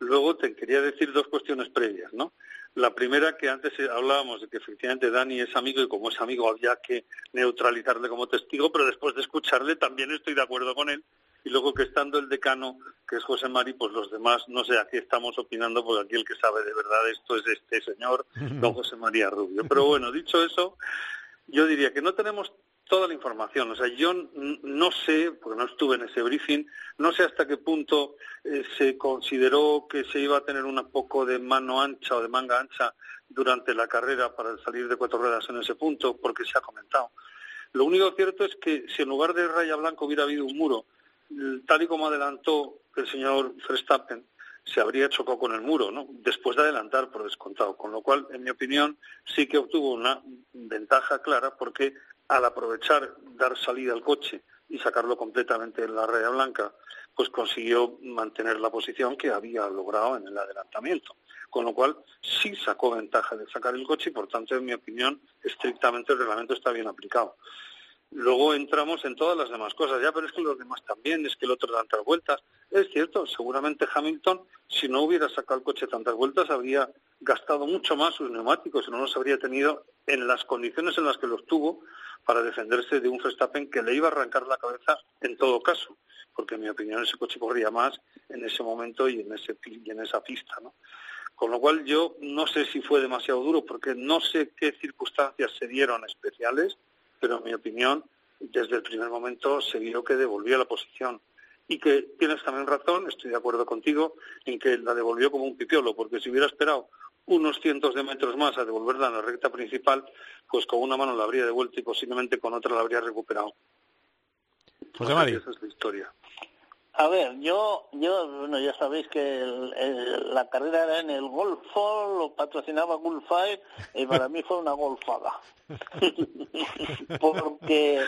Luego te quería decir dos cuestiones previas, ¿no? La primera, que antes hablábamos de que efectivamente Dani es amigo y como es amigo había que neutralizarle como testigo, pero después de escucharle también estoy de acuerdo con él. Y luego que estando el decano, que es José Mari, pues los demás, no sé, aquí estamos opinando, porque aquí el que sabe de verdad esto es este señor, don José María Rubio. Pero bueno, dicho eso, yo diría que no tenemos toda la información. O sea, yo no sé, porque no estuve en ese briefing, no sé hasta qué punto eh, se consideró que se iba a tener un poco de mano ancha o de manga ancha durante la carrera para salir de cuatro ruedas en ese punto, porque se ha comentado. Lo único cierto es que si en lugar de raya blanca hubiera habido un muro, tal y como adelantó el señor Verstappen, se habría chocado con el muro, ¿no? Después de adelantar, por descontado. Con lo cual, en mi opinión, sí que obtuvo una ventaja clara porque al aprovechar dar salida al coche y sacarlo completamente en la raya blanca, pues consiguió mantener la posición que había logrado en el adelantamiento. Con lo cual, sí sacó ventaja de sacar el coche y, por tanto, en mi opinión, estrictamente el reglamento está bien aplicado. Luego entramos en todas las demás cosas, ya, pero es que los demás también, es que el otro da tantas vueltas. Es cierto, seguramente Hamilton, si no hubiera sacado el coche tantas vueltas, habría gastado mucho más sus neumáticos y no los habría tenido en las condiciones en las que los tuvo para defenderse de un Verstappen que le iba a arrancar la cabeza en todo caso, porque en mi opinión ese coche corría más en ese momento y en, ese, en esa pista. Con lo cual yo no sé si fue demasiado duro, porque no sé qué circunstancias se dieron especiales, pero en mi opinión, desde el primer momento se vio que devolvió la posición. Y que tienes también razón, estoy de acuerdo contigo, en que la devolvió como un pipiolo, porque si hubiera esperado unos cientos de metros más a devolverla en la recta principal, pues con una mano la habría devuelto y posiblemente con otra la habría recuperado. José Mari. Esa es la historia. A ver, yo, yo, bueno, ya sabéis que el- la carrera era en el Golfo, lo patrocinaba Gulfire y para mí fue una golfada. Porque,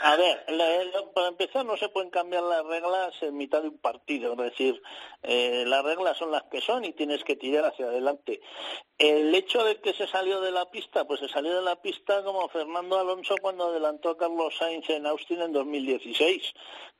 a ver, la- para empezar no se pueden cambiar las reglas en mitad de un partido, es decir, eh, las reglas son las que son y tienes que tirar hacia adelante. El hecho de que se salió de la pista, pues se salió de la pista como Fernando Alonso cuando adelantó a Carlos Sainz en Austin en 2016,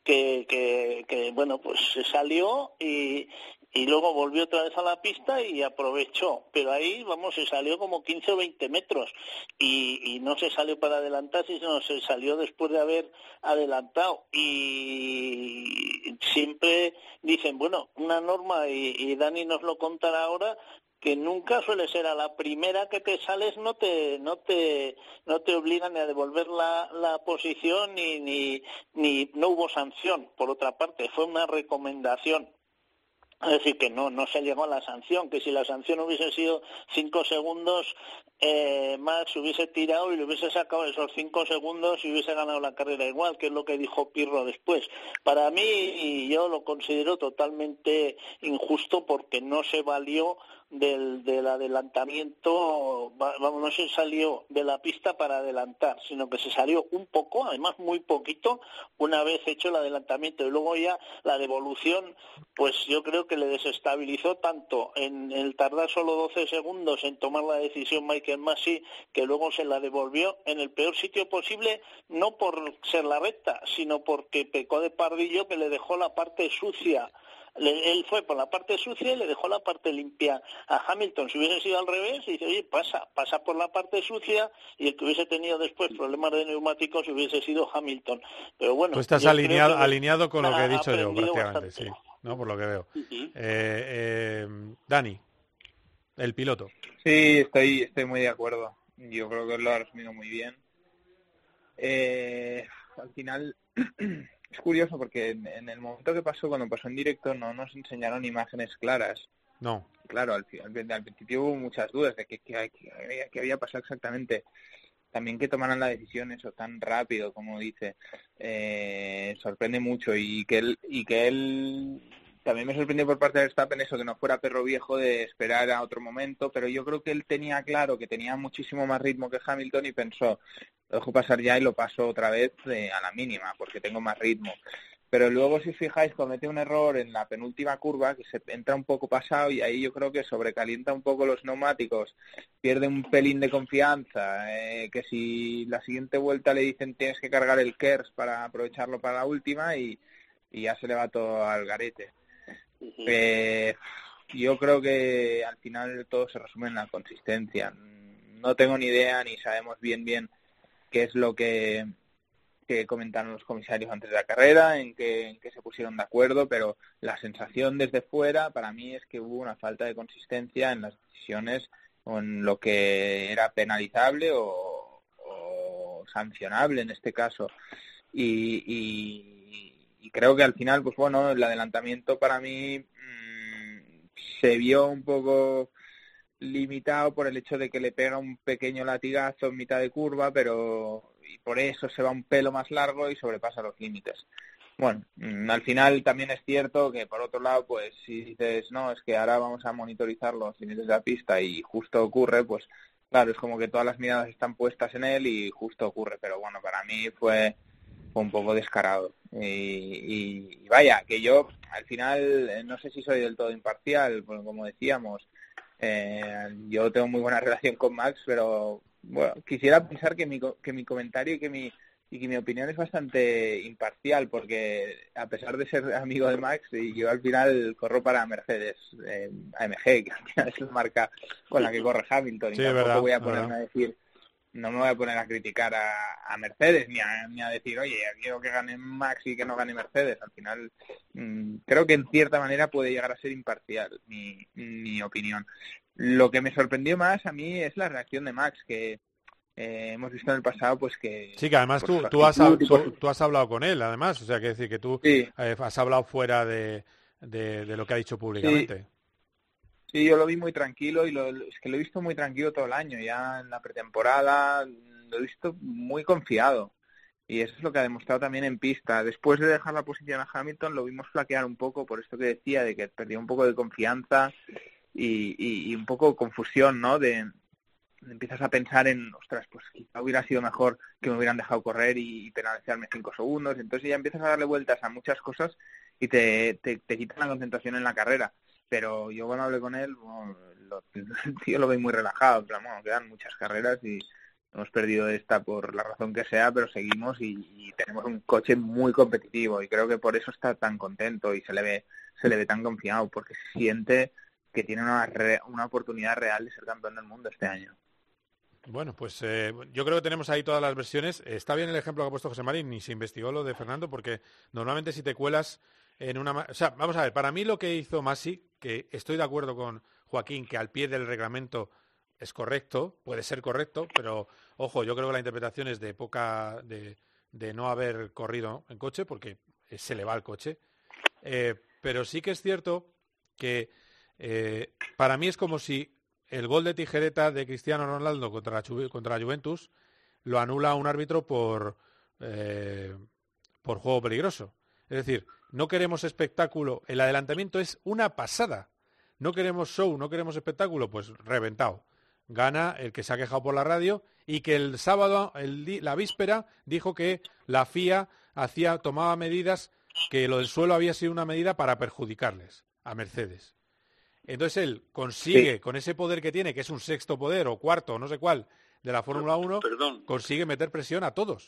que, que, que bueno, pues se salió y, y luego volvió otra vez a la pista y aprovechó. Pero ahí, vamos, se salió como 15 o 20 metros y, y no se salió para adelantar, sino se salió después de haber adelantado. Y siempre dicen, bueno, una norma, y, y Dani nos lo contará ahora, que nunca suele ser a la primera que te sales no te no te no te obligan ni a devolver la, la posición ni, ni ni no hubo sanción por otra parte fue una recomendación es decir, que no, no se llegó a la sanción, que si la sanción hubiese sido cinco segundos, eh, Max hubiese tirado y le hubiese sacado esos cinco segundos y hubiese ganado la carrera igual, que es lo que dijo Pirro después. Para mí, y yo lo considero totalmente injusto porque no se valió del, del adelantamiento, va- vamos, no se salió de la pista para adelantar, sino que se salió un poco, además muy poquito, una vez hecho el adelantamiento. Y luego ya la devolución, pues yo creo que le desestabilizó tanto en el tardar solo 12 segundos en tomar la decisión Michael Massey, que luego se la devolvió en el peor sitio posible, no por ser la recta, sino porque pecó de pardillo que le dejó la parte sucia le- él fue por la parte sucia y le dejó la parte limpia a Hamilton. Si hubiese sido al revés, dice, oye, pasa, pasa por la parte sucia y el que hubiese tenido después problemas de neumáticos hubiese sido Hamilton. Pero bueno, Tú estás alineado, que alineado con lo que he dicho yo, prácticamente, bastante. sí, ¿no? Por lo que veo. Eh, eh, Dani, el piloto. Sí, estoy, estoy muy de acuerdo. Yo creo que lo ha resumido muy bien. Eh, al final es curioso porque en, en el momento que pasó, cuando pasó en directo, no nos enseñaron imágenes claras. No. Claro, al, fi- al, al principio hubo muchas dudas de qué qué- qué había pasado exactamente. También que tomaran la decisión eso tan rápido, como dice, eh, sorprende mucho y que él y que él también me sorprendió por parte de Verstappen eso que no fuera perro viejo de esperar a otro momento, pero yo creo que él tenía claro que tenía muchísimo más ritmo que Hamilton y pensó, lo dejo pasar ya y lo paso otra vez eh, a la mínima porque tengo más ritmo. Pero luego, si fijáis, comete un error en la penúltima curva que se entra un poco pasado y ahí yo creo que sobrecalienta un poco los neumáticos, pierde un pelín de confianza, eh, que si la siguiente vuelta le dicen tienes que cargar el KERS para aprovecharlo para la última y, y ya se le va todo al garete. Eh, yo creo que al final todo se resume en la consistencia. No tengo ni idea ni sabemos bien bien qué es lo que, que comentaron los comisarios antes de la carrera, en qué, en qué se pusieron de acuerdo, pero la sensación desde fuera para mí es que hubo una falta de consistencia en las decisiones o en lo que era penalizable o, o sancionable en este caso. Y, y- y creo que al final, pues bueno, el adelantamiento para mí mm, se vio un poco limitado por el hecho de que le pega un pequeño latigazo en mitad de curva, pero y por eso se va un pelo más largo y sobrepasa los límites. Bueno, mm, al final también es cierto que por otro lado, pues si dices, no, es que ahora vamos a monitorizar los límites de la pista y justo ocurre, pues claro, es como que todas las miradas están puestas en él y justo ocurre, pero bueno, para mí fue, fue un poco descarado. Y, y- y vaya, que yo al final eh, no sé si soy del todo imparcial, porque como decíamos, eh, yo tengo muy buena relación con Max, pero bueno, quisiera pensar que mi, que mi comentario y que mi y que mi opinión es bastante imparcial porque a pesar de ser amigo de Max y yo al final corro para Mercedes eh, AMG que al final es la marca con la que corre Hamilton y Sí, tampoco verdad, voy a ponerme verdad. a decir no me voy a poner a criticar a, a Mercedes ni a, ni a decir oye quiero que gane Max y que no gane Mercedes al final mm, creo que en cierta manera puede llegar a ser imparcial mi, mi opinión lo que me sorprendió más a mí es la reacción de Max que eh, hemos visto en el pasado pues que Sí, que además tú, tú, has, tú, tú has hablado con él, además, o sea, que decir que tú Sí. eh, has hablado fuera de, de, de lo que ha dicho públicamente. Sí, yo lo vi muy tranquilo y lo, es que lo he visto muy tranquilo todo el año. Ya en la pretemporada lo he visto muy confiado. Y eso es lo que ha demostrado también en pista. Después de dejar la posición a Hamilton lo vimos flaquear un poco por esto que decía, de que perdió un poco de confianza y, y- y un poco confusión, ¿no? De, empiezas a pensar en, ostras, pues quizá hubiera sido mejor que me hubieran dejado correr y, penalizarme cinco segundos. Entonces ya empiezas a darle vueltas a muchas cosas y te, te, te quitan la concentración en la carrera. Pero yo cuando hablé con él, bueno, lo, el tío lo ve muy relajado. Quedan muchas carreras y hemos perdido esta por la razón que sea, pero seguimos y, y tenemos un coche muy competitivo y creo que por eso está tan contento y se le ve se le ve tan confiado porque siente que tiene una, re- una oportunidad real de ser campeón del mundo este año. Bueno, pues eh, yo creo que tenemos ahí todas las versiones. Está bien el ejemplo que ha puesto José Marín, ni se investigó lo de Fernando, porque normalmente si te cuelas vamos a ver, para mí lo que hizo Masi, que estoy de acuerdo con Joaquín, que al pie del reglamento es correcto, puede ser correcto, pero ojo, yo creo que la interpretación es de poca, de, no haber corrido en coche, porque se le va el coche. Eh, pero sí que es cierto que eh, para mí es como si el gol de tijereta de Cristiano Ronaldo contra la, Juventus lo anula un árbitro por, eh, por juego peligroso. Es decir, no queremos espectáculo, el adelantamiento es una pasada. No queremos show, no queremos espectáculo, pues reventado. Gana el que se ha quejado por la radio y que el sábado, el la víspera, dijo que la FIA hacía, tomaba medidas, que lo del suelo había sido una medida para perjudicarles a Mercedes. Entonces él consigue, Sí. con ese poder que tiene, que es un sexto poder o cuarto, no sé cuál, de la Fórmula 1, Perdón, consigue meter presión a todos.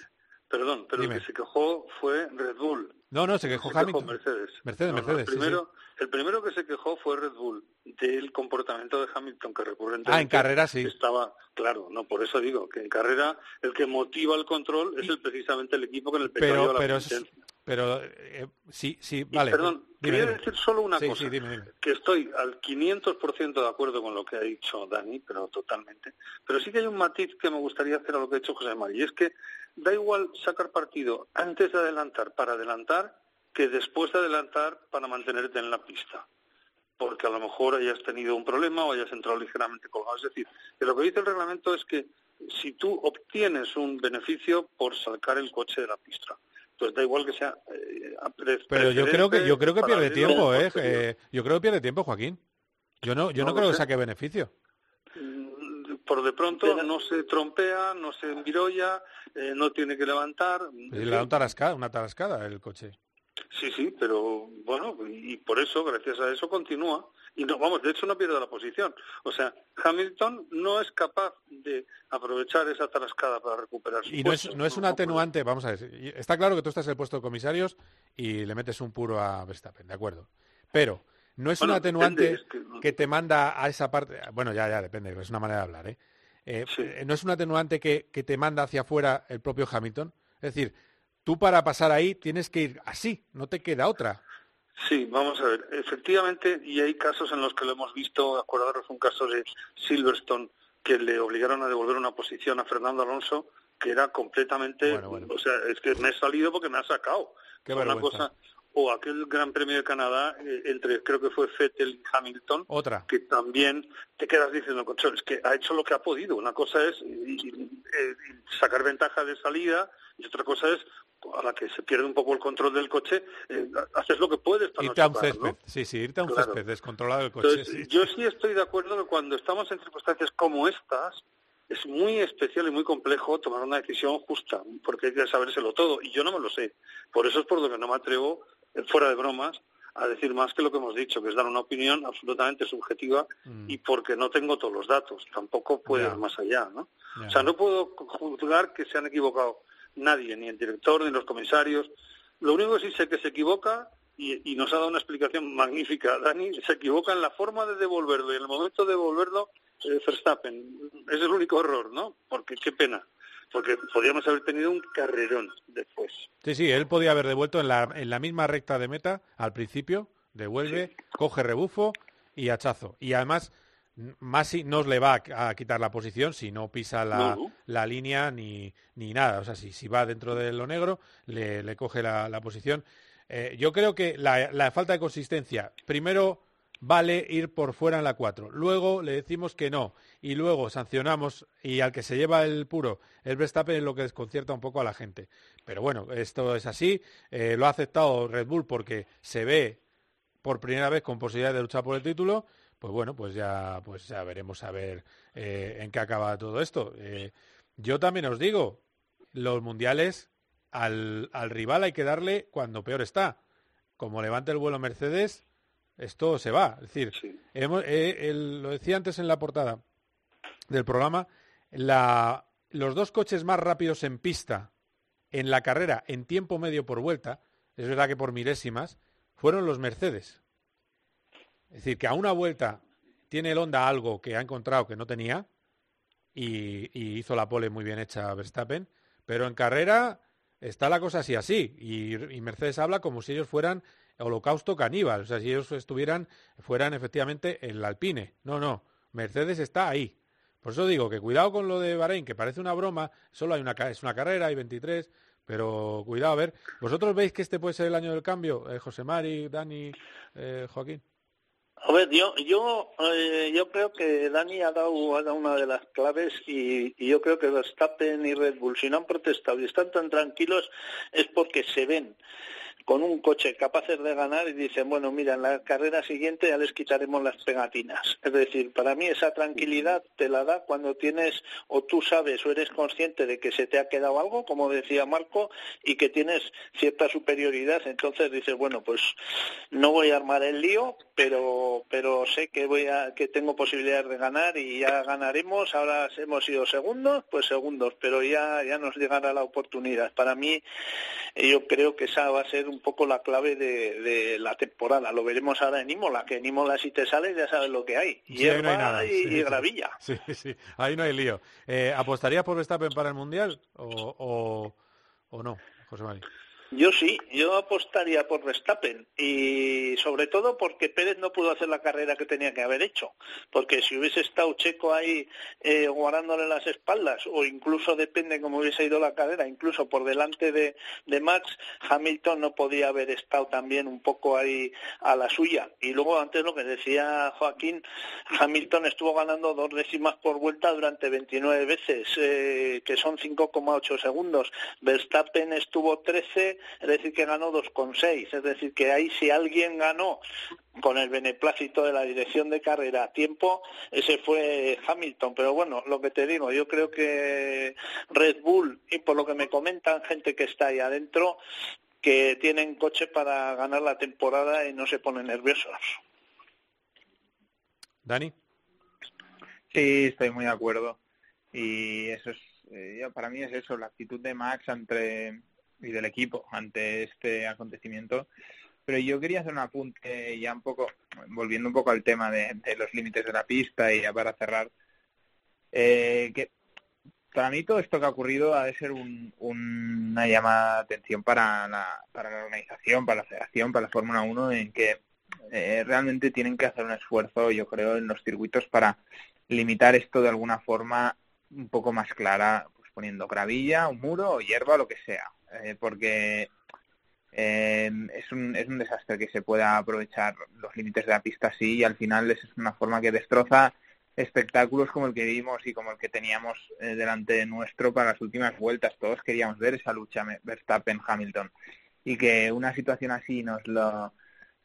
Perdón, pero Dime. el que se quejó fue Red Bull. No, no, se quejó Se Hamilton. Mercedes. Mercedes, No, Mercedes, sí, el, primero, el primero que se quejó fue Red Bull del comportamiento de Hamilton, que recurrentemente Ah, en carrera sí. estaba claro. No, por eso digo que en carrera el que motiva el control es el, precisamente el equipo con el pecado Pero, la pero, es- pero eh, sí, sí, Y, vale. perdón, dime, quería dime. decir solo una Sí, cosa, sí, dime, dime. que estoy al 500% de acuerdo con lo que ha dicho Dani, pero totalmente. Pero sí que hay un matiz que me gustaría hacer a lo que ha dicho José María, y es que da igual sacar partido antes de adelantar para adelantar que después de adelantar para mantenerte en la pista. Porque a lo mejor hayas tenido un problema o hayas entrado ligeramente colgado. Es decir, que lo que dice el reglamento es que si tú obtienes un beneficio por sacar el coche de la pista, pues da igual que sea eh, Pero yo creo que yo creo que pierde tiempo, eh, eh, Yo creo que pierde tiempo, Joaquín. Yo no, yo no, creo que saque beneficio. Por de pronto no se trompea, no se envirolla, eh, no tiene que levantar. Le da un tarascada, una tarascada el coche. Sí, sí, pero bueno, y por eso, gracias a eso, continúa. Y no, vamos, de hecho no pierde la posición. O sea, Hamilton no es capaz de aprovechar esa tarascada para recuperar su Y no es, no es un atenuante, vamos a ver, está claro que tú estás en el puesto de comisarios y le metes un puro a Verstappen, ¿de acuerdo? Pero no es Bueno, un atenuante es que... te manda a esa parte, bueno, ya, ya, depende, es una manera de hablar, ¿eh? Eh, eh, no es un atenuante que, que te manda hacia afuera el propio Hamilton. Es decir, tú para pasar ahí tienes que ir así, no te queda otra. Sí, vamos a ver. Efectivamente, y hay casos en los que lo hemos visto, acordaros un caso de Silverstone, que le obligaron a devolver una posición a Fernando Alonso, que era completamente, o sea, es que me he salido porque me ha sacado. Qué una vergüenza. cosa, o aquel Gran Premio de Canadá, eh, entre creo que fue Vettel y Hamilton, Otra. que también te quedas diciendo, "Concho, es que ha hecho lo que ha podido. Una cosa es y- y- eh, sacar ventaja de salida y otra cosa es a la que se pierde un poco el control del coche, eh, haces lo que puedes para Irte no a un césped, ¿no? sí, sí, irte a un Claro. césped descontrolado del coche. Entonces, sí. yo sí estoy de acuerdo que cuando estamos en circunstancias como estas, es muy especial y muy complejo tomar una decisión justa, porque hay que sabérselo todo, y yo no me lo sé. Por eso es por lo que no me atrevo, fuera de bromas, a decir más que lo que hemos dicho, que es dar una opinión absolutamente subjetiva y porque no tengo todos los datos. Tampoco puedo Mm. Ya. ir más allá, ¿no? O sea, no puedo juzgar que se han equivocado nadie, ni el director, ni los comisarios. Lo único que sí sé que se equivoca, y, y nos ha dado una explicación magnífica, Dani, se equivoca en la forma de devolverlo y en el momento de devolverlo, eh, Verstappen. Ese es el único error, ¿no? Porque qué pena. Porque podríamos haber tenido un carrerón después. Sí, sí, él podía haber devuelto en la, en la misma recta de meta al principio, devuelve, coge rebufo y hachazo. Y además, Masi no le va a, a quitar la posición si no pisa la, No. la línea ni, ni nada. O sea, si, si va dentro de lo negro, le, le coge la, la posición. Eh, yo creo que la, la falta de consistencia, primero vale ir por fuera en la 4, luego le decimos que no y luego sancionamos y al que se lleva el puro, el Verstappen es lo que desconcierta un poco a la gente. Pero bueno, esto es así, eh, lo ha aceptado Red Bull porque se ve por primera vez con posibilidad de luchar por el título, pues bueno, pues ya, pues ya veremos a ver eh, en qué acaba todo esto. Eh, yo también os digo, los mundiales al, al rival hay que darle cuando peor está. Como levante el vuelo Mercedes, esto se va. Es decir, hemos- eh, el- lo decía antes en la portada del programa, la- los dos coches más rápidos en pista en la carrera en tiempo medio por vuelta, es verdad que por milésimas, fueron los Mercedes. Es decir, que a una vuelta tiene el Honda algo que ha encontrado que no tenía y, y hizo la pole muy bien hecha Verstappen, pero en carrera está la cosa así así y, y Mercedes habla como si ellos fueran holocausto caníbal. O sea, si ellos estuvieran, fueran efectivamente en el Alpine. No, no. Mercedes está ahí. Por eso digo que cuidado con lo de Bahrein, que parece una broma, solo hay una, es una carrera, hay 23, pero cuidado, a ver. ¿Vosotros veis que este puede ser el año del cambio? Eh, José Mari, Dani, eh, Joaquín. A ver, yo yo eh, yo creo que Dani ha dado, ha dado una de las claves y, y, yo creo que Verstappen y Red Bull, si no han protestado y están tan tranquilos, es porque se ven con un coche capaces de ganar y dicen, bueno, mira, en la carrera siguiente ya les quitaremos las pegatinas. Es decir, para mí esa tranquilidad te la da cuando tienes o tú sabes o eres consciente de que se te ha quedado algo, como decía Marco, y que tienes cierta superioridad. Entonces dices, bueno, pues no voy a armar el lío, pero pero sé que voy a que tengo posibilidades de ganar y ya ganaremos. Ahora hemos sido segundos, pues segundos, pero ya ya nos llegará la oportunidad. Para mí yo creo que esa va a ser un poco la clave de, la temporada. Lo veremos ahora en Imola, que en Imola si te sales ya sabes lo que hay. Hierba y, gravilla. Sí, sí, ahí no hay lío. Eh, ¿Apostarías por Verstappen para el Mundial o, o, o no, José María? Yo sí, yo apostaría por Verstappen y sobre todo porque Pérez no pudo hacer la carrera que tenía que haber hecho, porque si hubiese estado Checo ahí eh, guardándole las espaldas o incluso depende cómo hubiese ido la carrera, incluso por delante de, de Max, Hamilton no podía haber estado también un poco ahí a la suya. Y luego antes lo que decía Joaquín, Hamilton estuvo ganando dos décimas por vuelta durante 29 veces, eh, que son 5,8 segundos. Verstappen estuvo 13 es decir, que ganó 2,6, es decir, que ahí si alguien ganó con el beneplácito de la dirección de carrera a tiempo, ese fue Hamilton. Pero bueno, lo que te digo, yo creo que Red Bull, y por lo que me comentan gente que está ahí adentro, que tienen coche para ganar la temporada y no se ponen nerviosos. Dani. Sí, estoy muy de acuerdo. Y eso es, eh, para mí es eso, la actitud de Max entre y del equipo ante este acontecimiento. Pero yo quería hacer un apunte ya un poco, volviendo un poco al tema de, los límites de la pista y ya para cerrar, eh, que para mí todo esto que ha ocurrido ha de ser una llamada de atención para la, para la organización, para la federación, para la Fórmula 1, en que eh, realmente tienen que hacer un esfuerzo, yo creo, en los circuitos para limitar esto de alguna forma un poco más clara, pues poniendo gravilla, un muro o hierba, lo que sea. Eh, porque eh, es, un, es un desastre que se pueda aprovechar los límites de la pista así y al final es una forma que destroza espectáculos como el que vimos y como el que teníamos eh, delante nuestro para las últimas vueltas. Todos queríamos ver esa lucha Verstappen-Hamilton y que una situación así nos lo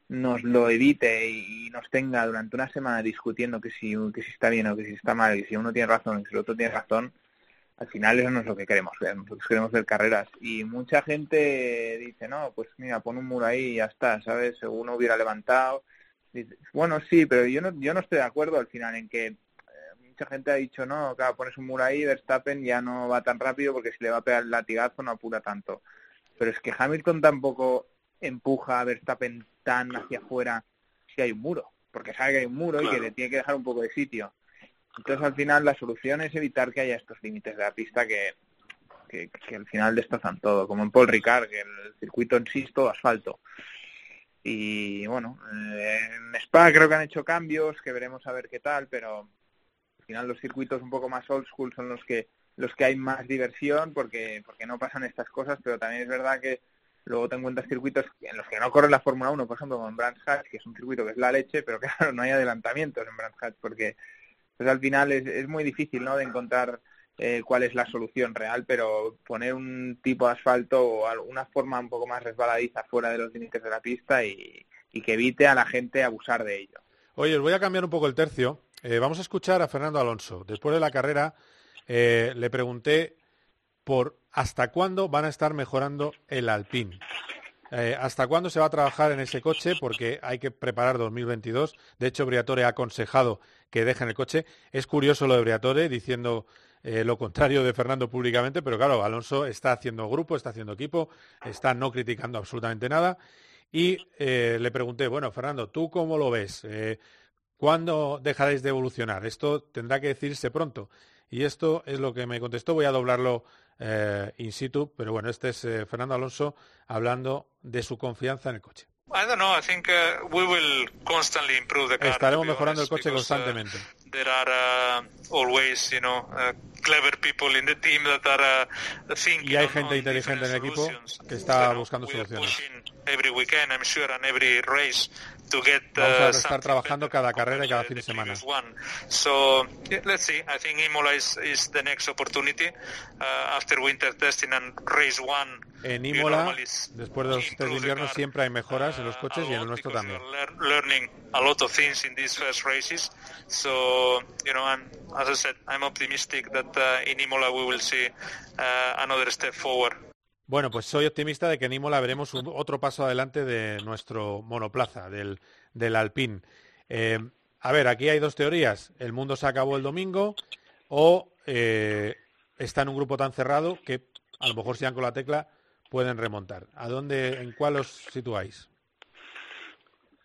nos lo evite y nos tenga durante una semana discutiendo que si, que si está bien o que si está mal, y si uno tiene razón y si el otro tiene razón, al final eso no es lo que queremos ver, nosotros queremos ver carreras. Y mucha gente dice, no, pues mira, pon un muro ahí y ya está, ¿sabes? Según hubiera levantado. bueno, sí, pero yo no, yo no estoy de acuerdo al final en que eh, mucha gente ha dicho, no, claro, pones un muro ahí, Verstappen ya no va tan rápido porque si le va a pegar el latigazo no apura tanto. Pero es que Hamilton tampoco empuja a Verstappen tan hacia afuera si hay un muro, porque sabe que hay un muro y que le tiene que dejar un poco de sitio. Entonces, al final, la solución es evitar que haya estos límites de la pista que, que, al final destrozan todo, como en Paul Ricard, que el circuito en sí es asfalto. Y bueno, eh, en Spa creo que han hecho cambios, que veremos a ver qué tal, pero al final los circuitos un poco más old school son los que los que hay más diversión porque porque no pasan estas cosas, pero también es verdad que luego te encuentras circuitos en los que no corre la Fórmula 1, por ejemplo, como en Brands Hatch, que es un circuito que es la leche, pero claro, no hay adelantamientos en Brands Hatch porque pues al final es, es muy difícil ¿no? de encontrar eh, cuál es la solución real, pero poner un tipo de asfalto o alguna forma un poco más resbaladiza fuera de los límites de la pista y, que evite a la gente abusar de ello. Oye, os voy a cambiar un poco el tercio. Eh, vamos a escuchar a Fernando Alonso. Después de la carrera eh, le pregunté por hasta cuándo van a estar mejorando el Alpine. ¿Hasta cuándo se va a trabajar en ese coche? Porque hay que preparar 2022. De hecho, Briatore ha aconsejado que dejen el coche. Es curioso lo de Briatore diciendo eh, lo contrario de Fernando públicamente, pero claro, Alonso está haciendo grupo, está haciendo equipo, está no criticando absolutamente nada. Y eh, le pregunté, bueno, Fernando, ¿tú cómo lo ves? Eh, ¿Cuándo dejaréis de evolucionar? Esto tendrá que decirse pronto. Y esto es lo que me contestó. Voy a doblarlo in situ, pero bueno, este es Fernando Alonso hablando de su confianza en el coche. I don't know. I think we will constantly improve the car. Estaremos mejorando el coche uh, constantemente. There are uh, always, you know, uh, clever people in the team that are uh, thinking Y hay gente inteligente en el equipo que está buscando soluciones. every weekend, I'm sure, and every race to get Vamos a estar trabajando cada carrera y cada fin de semana. So let's see. I think Imola is, is the next opportunity uh, after winter testing and race one. En Imola, después de los test de invierno, siempre hay mejoras en los coches y en el nuestro también. lear- learning a lot of things in these first races. So you know, I'm as I said, I'm optimistic that in Imola we will see another step forward. Bueno, pues soy optimista de que en Imola veremos otro paso adelante de nuestro monoplaza, del, del Alpine. Eh, a ver, aquí hay dos teorías. El mundo se acabó el domingo o eh, está en un grupo tan cerrado que a lo mejor si dan con la tecla pueden remontar. ¿A dónde, en cuál os situáis?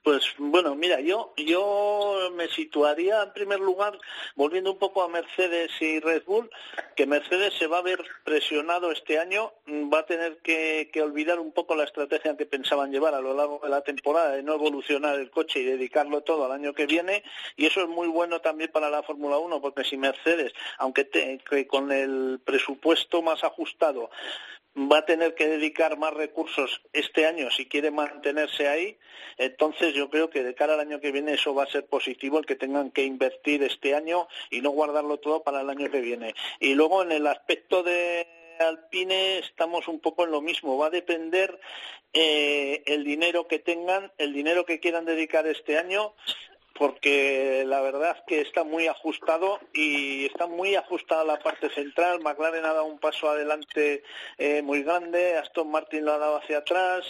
Pues bueno, mira, yo yo me situaría en primer lugar, volviendo un poco a Mercedes y Red Bull, que Mercedes se va a ver presionado este año, mm, va a tener que, que olvidar un poco la estrategia que pensaban llevar a lo largo de la temporada de no evolucionar el coche y dedicarlo todo al año que viene, y eso es muy bueno también para la Fórmula 1, porque si Mercedes, aunque te- que con el presupuesto más ajustado, va a tener que dedicar más recursos este año si quiere mantenerse ahí. Entonces yo creo que de cara al año que viene eso va a ser positivo, el que tengan que invertir este año y no guardarlo todo para el año que viene. Y luego en el aspecto de Alpine estamos un poco en lo mismo. Va a depender eh, el dinero que tengan, el dinero que quieran dedicar este año porque la verdad que está muy ajustado y está muy ajustada la parte central. McLaren ha dado un paso adelante eh, muy grande, Aston Martin lo ha dado hacia atrás,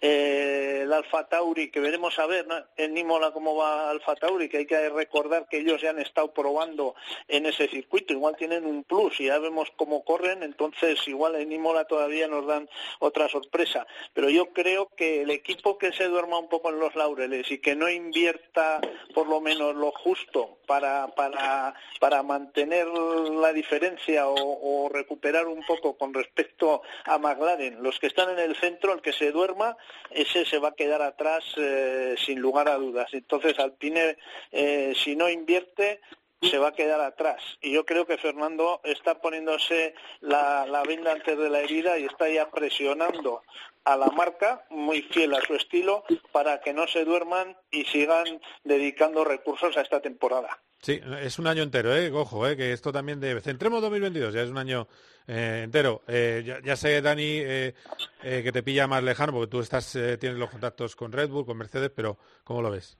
eh, el Alfa Tauri, que veremos a ver ¿no? en Imola cómo va Alfa Tauri, que hay que recordar que ellos ya han estado probando en ese circuito, igual tienen un plus y ya vemos cómo corren, entonces igual en Imola todavía nos dan otra sorpresa. Pero yo creo que el equipo que se duerma un poco en los laureles y que no invierta por lo menos lo justo para, para, para mantener la diferencia o, recuperar un poco con respecto a McLaren. Los que están en el centro, el que se duerma, ese se va a quedar atrás eh, sin lugar a dudas. Entonces, Alpine, eh, si no invierte, se va a quedar atrás. Y yo creo que Fernando está poniéndose la, venda antes de la herida y está ya presionando a la marca, muy fiel a su estilo, para que no se duerman y sigan dedicando recursos a esta temporada. Sí, es un año entero, ¿eh? Ojo, ¿eh? que esto también debe... Centremos 2022, ya es un año eh, entero. Eh, ya, ya sé, Dani, eh, eh, que te pilla más lejano, porque tú estás, eh, tienes los contactos con Red Bull, con Mercedes, pero ¿cómo lo ves?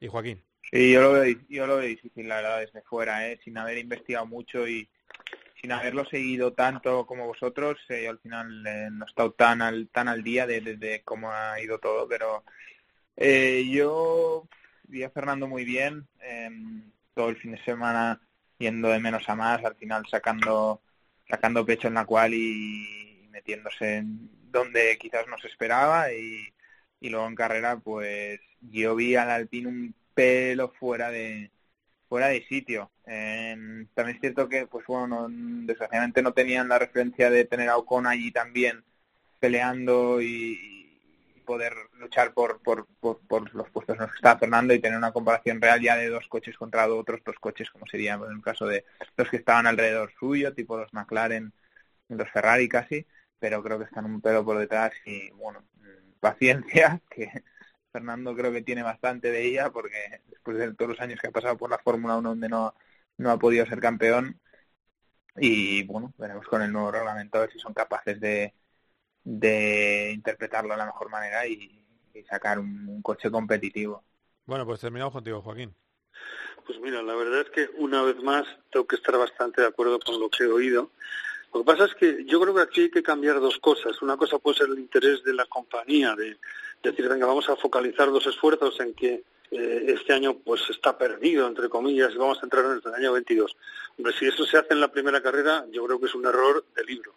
Y Joaquín. Sí, yo lo veo, yo lo veo difícil, la verdad, desde fuera, ¿eh? sin haber investigado mucho y sin haberlo seguido tanto como vosotros. eh, yo al final eh, no he estado tan al, tan al día de, de- cómo ha ido todo, pero eh, yo vi a Fernando muy bien, em, todo el fin de semana yendo de menos a más, al final sacando sacando pecho en la cual y, y metiéndose en donde quizás no se esperaba y, y luego en carrera pues yo vi al Alpine un pelo fuera de fuera de sitio. Em, también es cierto que pues bueno no- desgraciadamente no tenían la referencia de tener a Ocon allí también peleando y, poder luchar por, por, por, los puestos en los que estaba Fernando y tener una comparación real ya de dos coches contra otros dos coches como sería en el caso de los que estaban alrededor suyo, tipo los McLaren, los Ferrari casi, pero creo que están un pelo por detrás y bueno, mm, paciencia, que Fernando creo que tiene bastante de ella porque después de todos los años que ha pasado por la Fórmula 1 donde no, no ha podido ser campeón y bueno, veremos con el nuevo reglamento a ver si son capaces de, de interpretarlo de la mejor manera y, y sacar un, un coche competitivo. Bueno, pues terminamos contigo, Joaquín. Pues mira, la verdad es que una vez más tengo que estar bastante de acuerdo con lo que he oído. Lo que pasa es que yo creo que aquí hay que cambiar dos cosas. Una cosa puede ser el interés de la compañía, de decir, venga, vamos a focalizar los esfuerzos en que eh, este año pues está perdido, entre comillas, y vamos a entrar en el año 22. Hombre, si eso se hace en la primera carrera, yo creo que es un error de libro.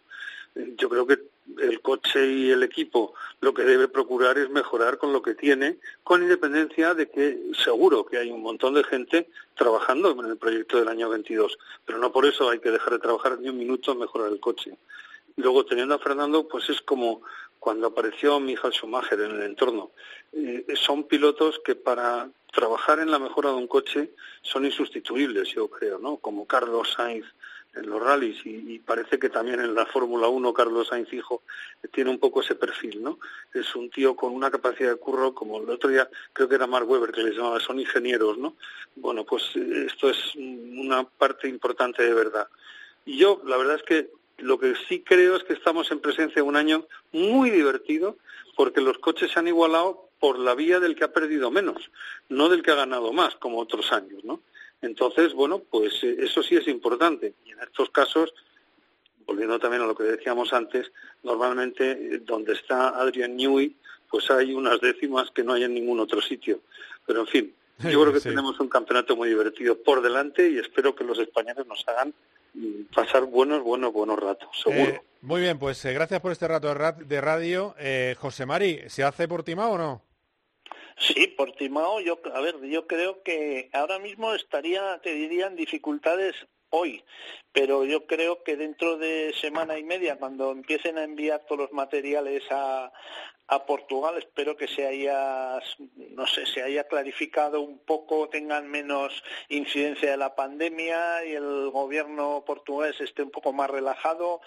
Yo creo que el coche y el equipo lo que debe procurar es mejorar con lo que tiene, con independencia de que seguro que hay un montón de gente trabajando en el proyecto del año 22, pero no por eso hay que dejar de trabajar ni un minuto en mejorar el coche. Luego teniendo a Fernando, pues es como cuando apareció Michael Schumacher en el entorno. Eh, son pilotos que para trabajar en la mejora de un coche son insustituibles, yo creo, ¿no? Como Carlos Sainz en los rallies y, parece que también en la Fórmula 1 Carlos Sainz hijo tiene un poco ese perfil, ¿no? Es un tío con una capacidad de curro como el otro día creo que era Mark Webber que les llamaba, son ingenieros, ¿no? Bueno, pues eh, esto es una parte importante de verdad. Y yo la verdad es que lo que sí creo es que estamos en presencia de un año muy divertido porque los coches se han igualado por la vía del que ha perdido menos, no del que ha ganado más, como otros años, ¿no? Entonces, bueno, pues eh, eso sí es importante. Y en estos casos, volviendo también a lo que decíamos antes, normalmente eh, donde está Adrian Newey, pues hay unas décimas que no hay en ningún otro sitio. Pero en fin, yo creo que tenemos un campeonato muy divertido por delante y espero que los españoles nos hagan pasar buenos, buenos, buenos ratos, seguro. Eh, muy bien, pues gracias por este rato de, radio. José Mari, ¿se hace por Timao o no? Sí, Portimao, yo, a ver, yo creo que ahora mismo estaría, te diría, en dificultades hoy, pero yo creo que dentro de semana y media, cuando empiecen a enviar todos los materiales a, a Portugal. Espero que se haya, no sé, se haya clarificado un poco, tengan menos incidencia de la pandemia y el gobierno portugués esté un poco más relajado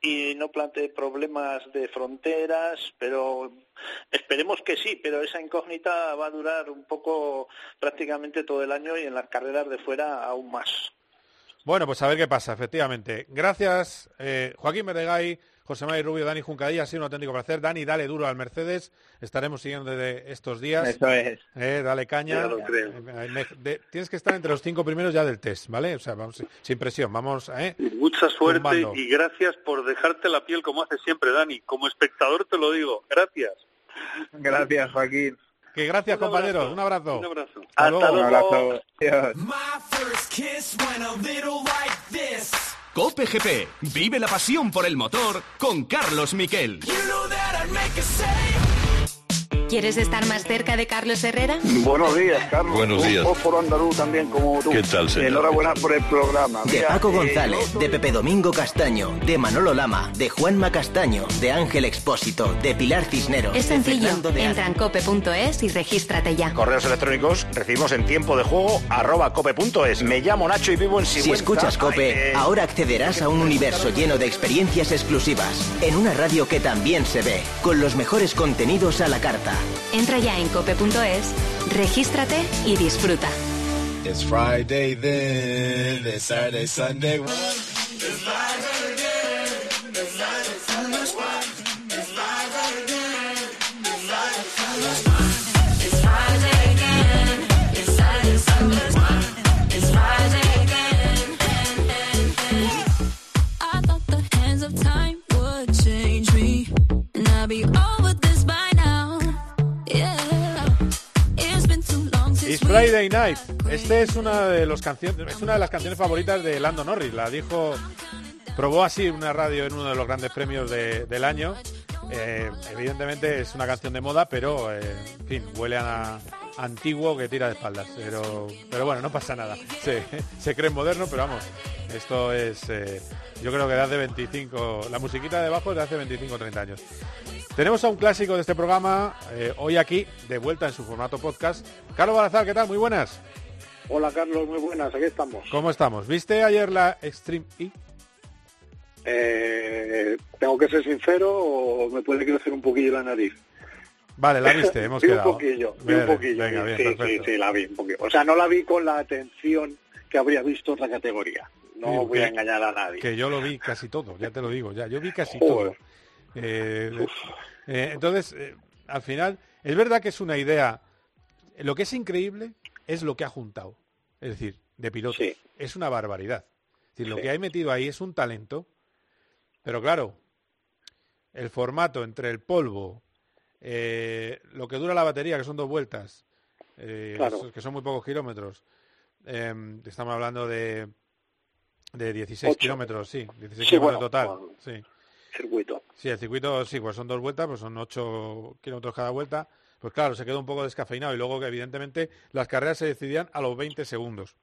y no plantee problemas de fronteras, pero esperemos que sí, pero esa incógnita va a durar un poco prácticamente todo el año y en las carreras de fuera aún más. Bueno, pues a ver qué pasa, efectivamente. Gracias, eh, Joaquín Meregay. José María Rubio, Dani Juncadilla, ha sido un auténtico placer. Dani, dale duro al Mercedes. Estaremos siguiendo desde estos días. Eso es. Eh, dale caña. Eh, tienes que estar entre los cinco primeros ya del test, ¿vale? O sea, vamos, sin presión, vamos. ¿eh? Mucha suerte y gracias por dejarte la piel como hace siempre, Dani. Como espectador te lo digo. Gracias. Gracias, Joaquín. Que gracias, compañeros. Un abrazo. Un abrazo. Hasta, luego. Un abrazo. Cope GP. Vive la pasión por el motor con Carlos Miquel. ¿Quieres estar más cerca de Carlos Herrera? Buenos días, Carlos. Buenos días. Un por andaluz también como tú. ¿Qué tal, señor? Enhorabuena por el programa. De Paco González, de Pepe Domingo Castaño, de Manolo Lama, de Juanma Castaño, de Ángel Expósito, de Pilar Cisneros. Es sencillo. Entra en cope.es y regístrate ya. Correos electrónicos recibimos en tiempo de juego arroba cope.es. Me llamo Nacho y vivo en Sigüenza. Si escuchas Cope, ahora accederás a un universo lleno de experiencias exclusivas, en una radio que también se ve, con los mejores contenidos a la carta. Entra ya en cope.es, regístrate y disfruta. It's Friday then, it's Saturday, Sunday. It's live It's. Friday Night. Este es una de los canciones, es una de las canciones favoritas de Lando Norris. La dijo, probó así una radio en uno de los grandes premios de- del año. Eh, evidentemente es una canción de moda, pero eh, en fin, huele a antiguo que tira de espaldas. Pero, pero bueno, no pasa nada. Se, se cree moderno, pero vamos, esto es, eh, yo creo que de hace 25, la musiquita de abajo es de hace 25 o 30 años. Tenemos a un clásico de este programa, eh, hoy aquí, de vuelta en su formato podcast. Carlos Balazar, ¿qué tal? Muy buenas. Hola, Carlos, muy buenas, aquí estamos. ¿Cómo estamos? ¿Viste ayer la Extreme E? Eh, tengo que ser sincero o me puede crecer un poquillo la nariz. Vale, la viste, hemos Vi quedado. un poquillo, vi un poquillo. Venga, bien, sí, sí, perfecto. sí, la vi un poquillo. O sea, no la vi con la atención que habría visto otra categoría. No Digo, voy a engañar a nadie. Que yo lo vi casi todo, ya te lo digo, ya. Yo vi casi Joder. todo. Eh, eh, entonces, eh, al final, es verdad que es una idea. Lo que es increíble es lo que ha juntado. Es decir, de pilotos. Es una barbaridad. Es decir, lo Sí. que hay metido ahí es un talento. Pero claro, el formato entre el polvo, eh, lo que dura la batería, que son dos vueltas, eh, Claro. que son muy pocos kilómetros. eh, estamos hablando de, de 16 Ocho. kilómetros, sí, 16 Sí, kilómetros bueno, total. bueno. Sí. Circuito. Sí, el circuito, sí, pues son dos vueltas, pues son 8 kilómetros cada vuelta. Pues claro, se quedó un poco descafeinado y luego que evidentemente las carreras se decidían a los 20 segundos.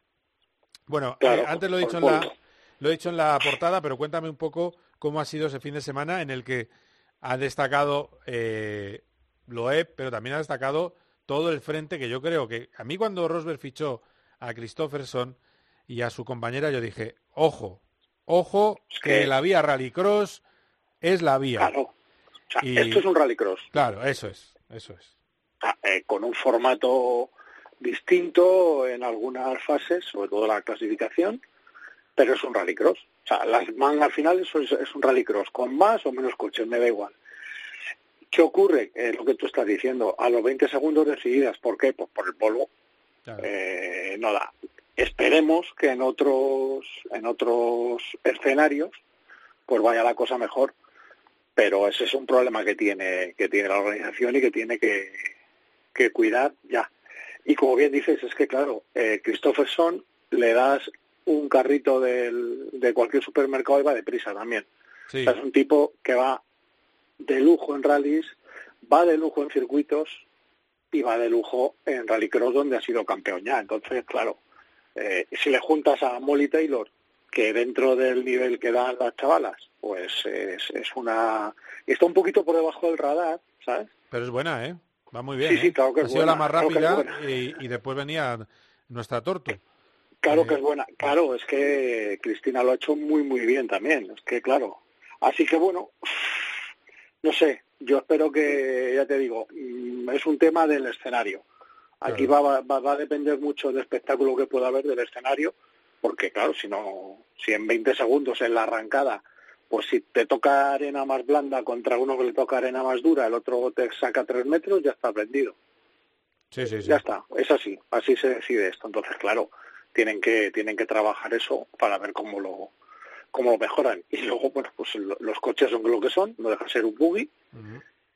Bueno, Claro, eh, antes lo he dicho en la, lo he dicho en la portada, pero cuéntame un poco cómo ha sido ese fin de semana en el que ha destacado eh, Loeb, pero también ha destacado todo el frente que yo creo que a mí cuando Rosberg fichó a Christopherson y a su compañera yo dije, ojo, ojo, que, que- la vía rallycross es la vía. Claro. O sea, Y- Esto es un rallycross. Claro, eso es, eso es. eh, con un formato distinto en algunas fases, sobre todo la clasificación, pero es un rallycross. O sea, las man al final es, es un rallycross, con más o menos coches, me da igual. ¿Qué ocurre? Eh, lo que tú estás diciendo, a los 20 segundos decididas, ¿por qué? Pues por el polvo. Eh, no da. Esperemos que en otros, en otros escenarios pues vaya la cosa mejor, pero ese es un problema que tiene, que tiene la organización y que tiene que, que cuidar ya. Y como bien dices, es que claro, eh, Christopherson le das un carrito del, de cualquier supermercado y va deprisa también. Sí. O sea, es un tipo que va de lujo en rallies, va de lujo en circuitos y va de lujo en rallycross donde ha sido campeón ya. Entonces, claro, eh, si le juntas a Molly Taylor, que dentro del nivel que dan las chavalas, pues es, es una... Está un poquito por debajo del radar, ¿sabes? Pero es buena, ¿eh? Va muy bien. Sí, sí, ¿eh? claro que ha es sido la más rápida y, y después venía nuestra Tortu. Claro que es buena. Claro, es que Cristina lo ha hecho muy, muy bien también. Es que, claro. Así que, bueno, no sé. Yo espero que, ya te digo, mm, es un tema del escenario. Aquí va, va, va a depender mucho del espectáculo que pueda haber del escenario, porque, claro, si no, si en 20 segundos en la arrancada, pues si te toca arena más blanda contra uno que le toca arena más dura, el otro te saca tres metros, ya está prendido. Sí, sí, sí. Ya está, es así, así se decide esto. Entonces, claro, tienen que tienen que trabajar eso para ver cómo lo cómo lo mejoran. Y luego, bueno, pues lo- los coches son lo que son, no deja de ser un buggy,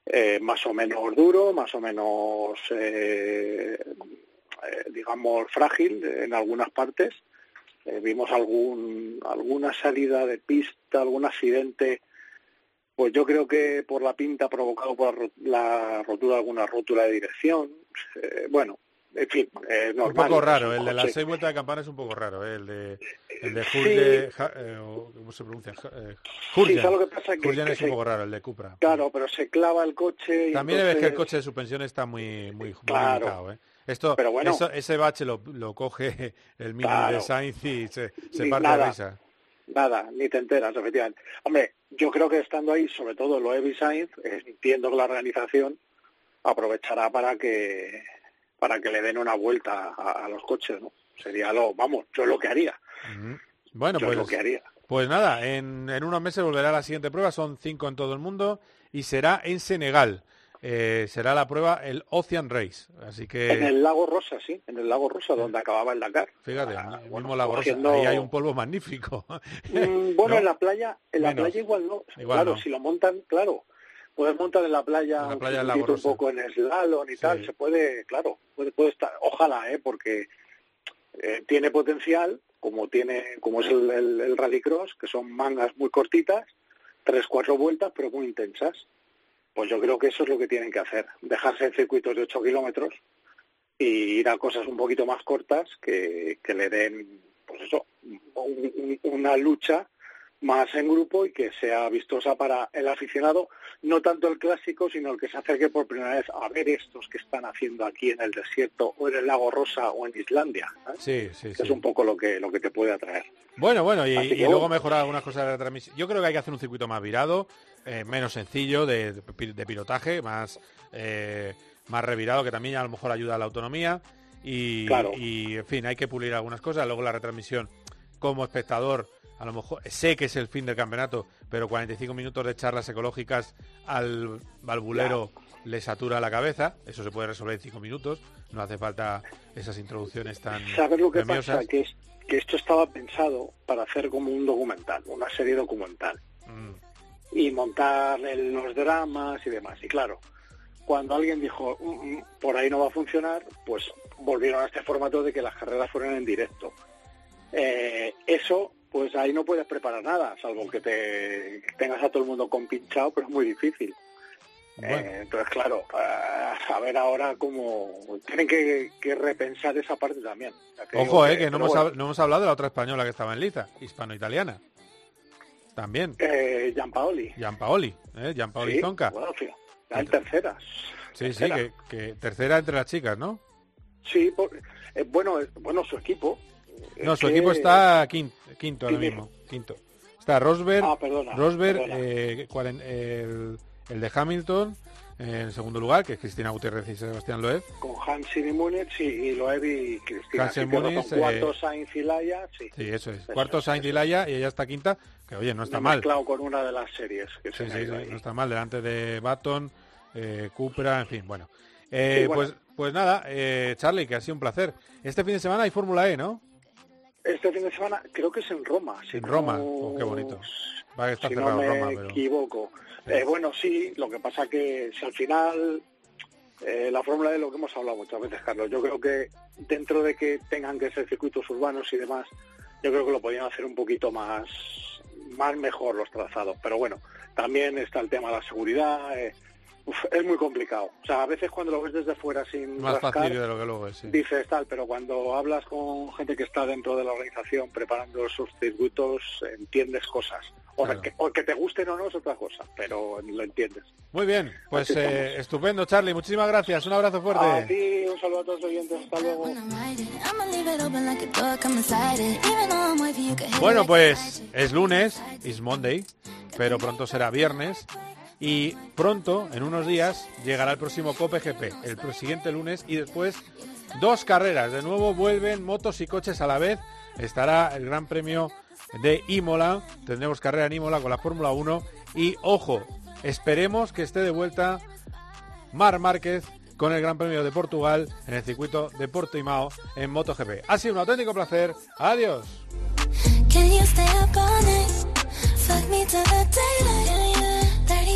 eh, más o menos duro, más o menos, eh, eh, digamos, frágil en algunas partes. Eh, vimos algún alguna salida de pista, algún accidente, pues yo creo que por la pinta provocado por la ro- la rotura de alguna rótula de dirección. Eh, bueno, en fin, Un normal. poco es raro, un el de las seis vueltas de campana es un poco raro, ¿eh? el de el de Sí. Ja- eh, ¿cómo se pronuncia? Eh, Sí, Hurjen. ¿sabes lo que pasa? Que- es un poco raro, el de Cupra. Claro, pero se clava el coche y También ves que el entonces- coche de suspensión está muy muy, muy Claro. limitado, ¿eh? Esto, Pero bueno. eso- ese bache lo, lo coge el mini Claro. de Sainz y se, se parte nada. de risa. Nada, ni te enteras, efectivamente. Hombre, yo creo que estando ahí, sobre todo Loeb y Sainz, eh, entiendo que la organización aprovechará para que para que le den una vuelta a, a los coches, ¿no? Sería lo, vamos, yo lo que haría. Bueno, Yo pues, lo que haría. pues nada, en, en unos meses volverá la siguiente prueba, son cinco en todo el mundo y será en Senegal. Eh, será la prueba el Ocean Race, así que En el lago Rosa, sí, en el lago Rosa, donde acaba el Dakar. fíjate, Ah, el bueno, mismo Lago Rosa, cogiendo- ahí hay un polvo magnífico. Mm, bueno, ¿No? en la playa, en la Menos. playa igual no. Igual claro, no. si lo montan, claro. Puedes montar en la playa, En la un playa poco en slalom y tal, se puede, claro, puede, puede estar, ojalá, eh, porque eh, tiene potencial, como tiene, como es el, el, el rallycross, que son mangas muy cortitas, tres, cuatro vueltas, pero muy intensas. Pues yo creo que eso es lo que tienen que hacer, dejarse en circuitos de 8 kilómetros y ir a cosas un poquito más cortas que, que le den, pues eso, un- una lucha más en grupo y que sea vistosa para el aficionado, no tanto el clásico, sino el que se acerque por primera vez a ver estos que están haciendo aquí en el desierto o en el lago Rosa o en Islandia. Sí, sí, Que sí. Es un poco lo que, lo que te puede atraer. Bueno, bueno, y, Así que y luego mejorar algunas cosas de la transmisión. Yo creo que hay que hacer un circuito más virado, eh, menos sencillo de, de pilotaje, más eh, más revirado, que también a lo mejor ayuda a la autonomía. Y, Claro. y, en fin, hay que pulir algunas cosas. Luego la retransmisión como espectador, a lo mejor sé que es el fin del campeonato, pero 45 minutos de charlas ecológicas al valvulero le satura la cabeza. Eso se puede resolver en 5 minutos. No hace falta esas introducciones tan ¿Sabes lo que premiosas. pasa? Que, es, que esto estaba pensado para hacer como un documental, una serie documental. Mm. y montar el- los dramas y demás. Y claro, cuando alguien dijo, "Mm, mm, por ahí no va a funcionar, pues volvieron a este formato de que las carreras fueran en directo. Eh, eso, pues ahí no puedes preparar nada, salvo que te tengas a todo el mundo compinchado, pero es muy difícil. Eh, entonces, claro, a, a ver ahora cómo tienen que, que repensar esa parte también. Ojo, eh, que no hemos, bueno, no hemos hablado de la otra española que estaba en liza, hispano-italiana. También, eh, Gianpaoli. Gianpaoli, ¿eh? Gianpaoli Sí, Zonca. bueno, fíjate, en terceras. Sí, sí, que tercera entre las chicas, ¿no? Sí, por- eh, bueno, eh, bueno, su equipo. No, su que- equipo está quinto, quinto ahora mismo, quinto. Está Rosberg, Ah, perdona, Rosberg perdona. eh, el, el de Hamilton en segundo lugar, que es Cristina Gutiérrez y Sebastián Loeb. Con Hansin y Múnich y, y Loeb y Cristina. Hansen son cuarto eh, Sainz y Laia, sí. Sí, eso es. Eso Cuarto Sainz y Laia y ella está quinta, que oye, no está Me mal. mezclado con una de las series que Sí, sí, sí, no está mal, delante de Baton, eh, Cupra, en fin, bueno. Eh, Sí, bueno. Pues, pues nada, eh, Charlie, que ha sido un placer. Este fin de semana hay Fórmula E, ¿no? Este fin de semana creo que es en Roma. si En no- Roma, oh, qué bonito. Va a estar si no cerrado me Roma, pero... equivoco. Eh, bueno, sí, lo que pasa que si al final eh, la fórmula de lo que hemos hablado muchas veces, Carlos, yo creo que dentro de que tengan que ser circuitos urbanos y demás, yo creo que lo podrían hacer un poquito más, más mejor los trazados. Pero bueno, también está el tema de la seguridad. eh, uf, es muy complicado. O sea, a veces cuando lo ves desde fuera sin Más rascar, fácil de lo que luego es, sí. dices tal, pero cuando hablas con gente que está dentro de la organización preparando sus circuitos, entiendes cosas. O, Claro. que, o que te gusten o no es otra cosa, pero lo entiendes. Muy bien, pues eh, estupendo, Charlie. Muchísimas gracias. Un abrazo A fuerte. ti, un saludo a todos los oyentes, hasta luego. A Bueno, pues es lunes, is Monday, pero pronto será viernes. Y pronto, en unos días, llegará el próximo Cope GP, el siguiente lunes, y después dos carreras. De nuevo vuelven motos y coches a la vez. Estará el Gran Premio de Imola. Tendremos carrera en Imola con la Fórmula 1. Y ojo, esperemos que esté de vuelta Mar Márquez con el Gran Premio de Portugal en el circuito de Portimao en MotoGP. Ha sido un auténtico placer. Adiós.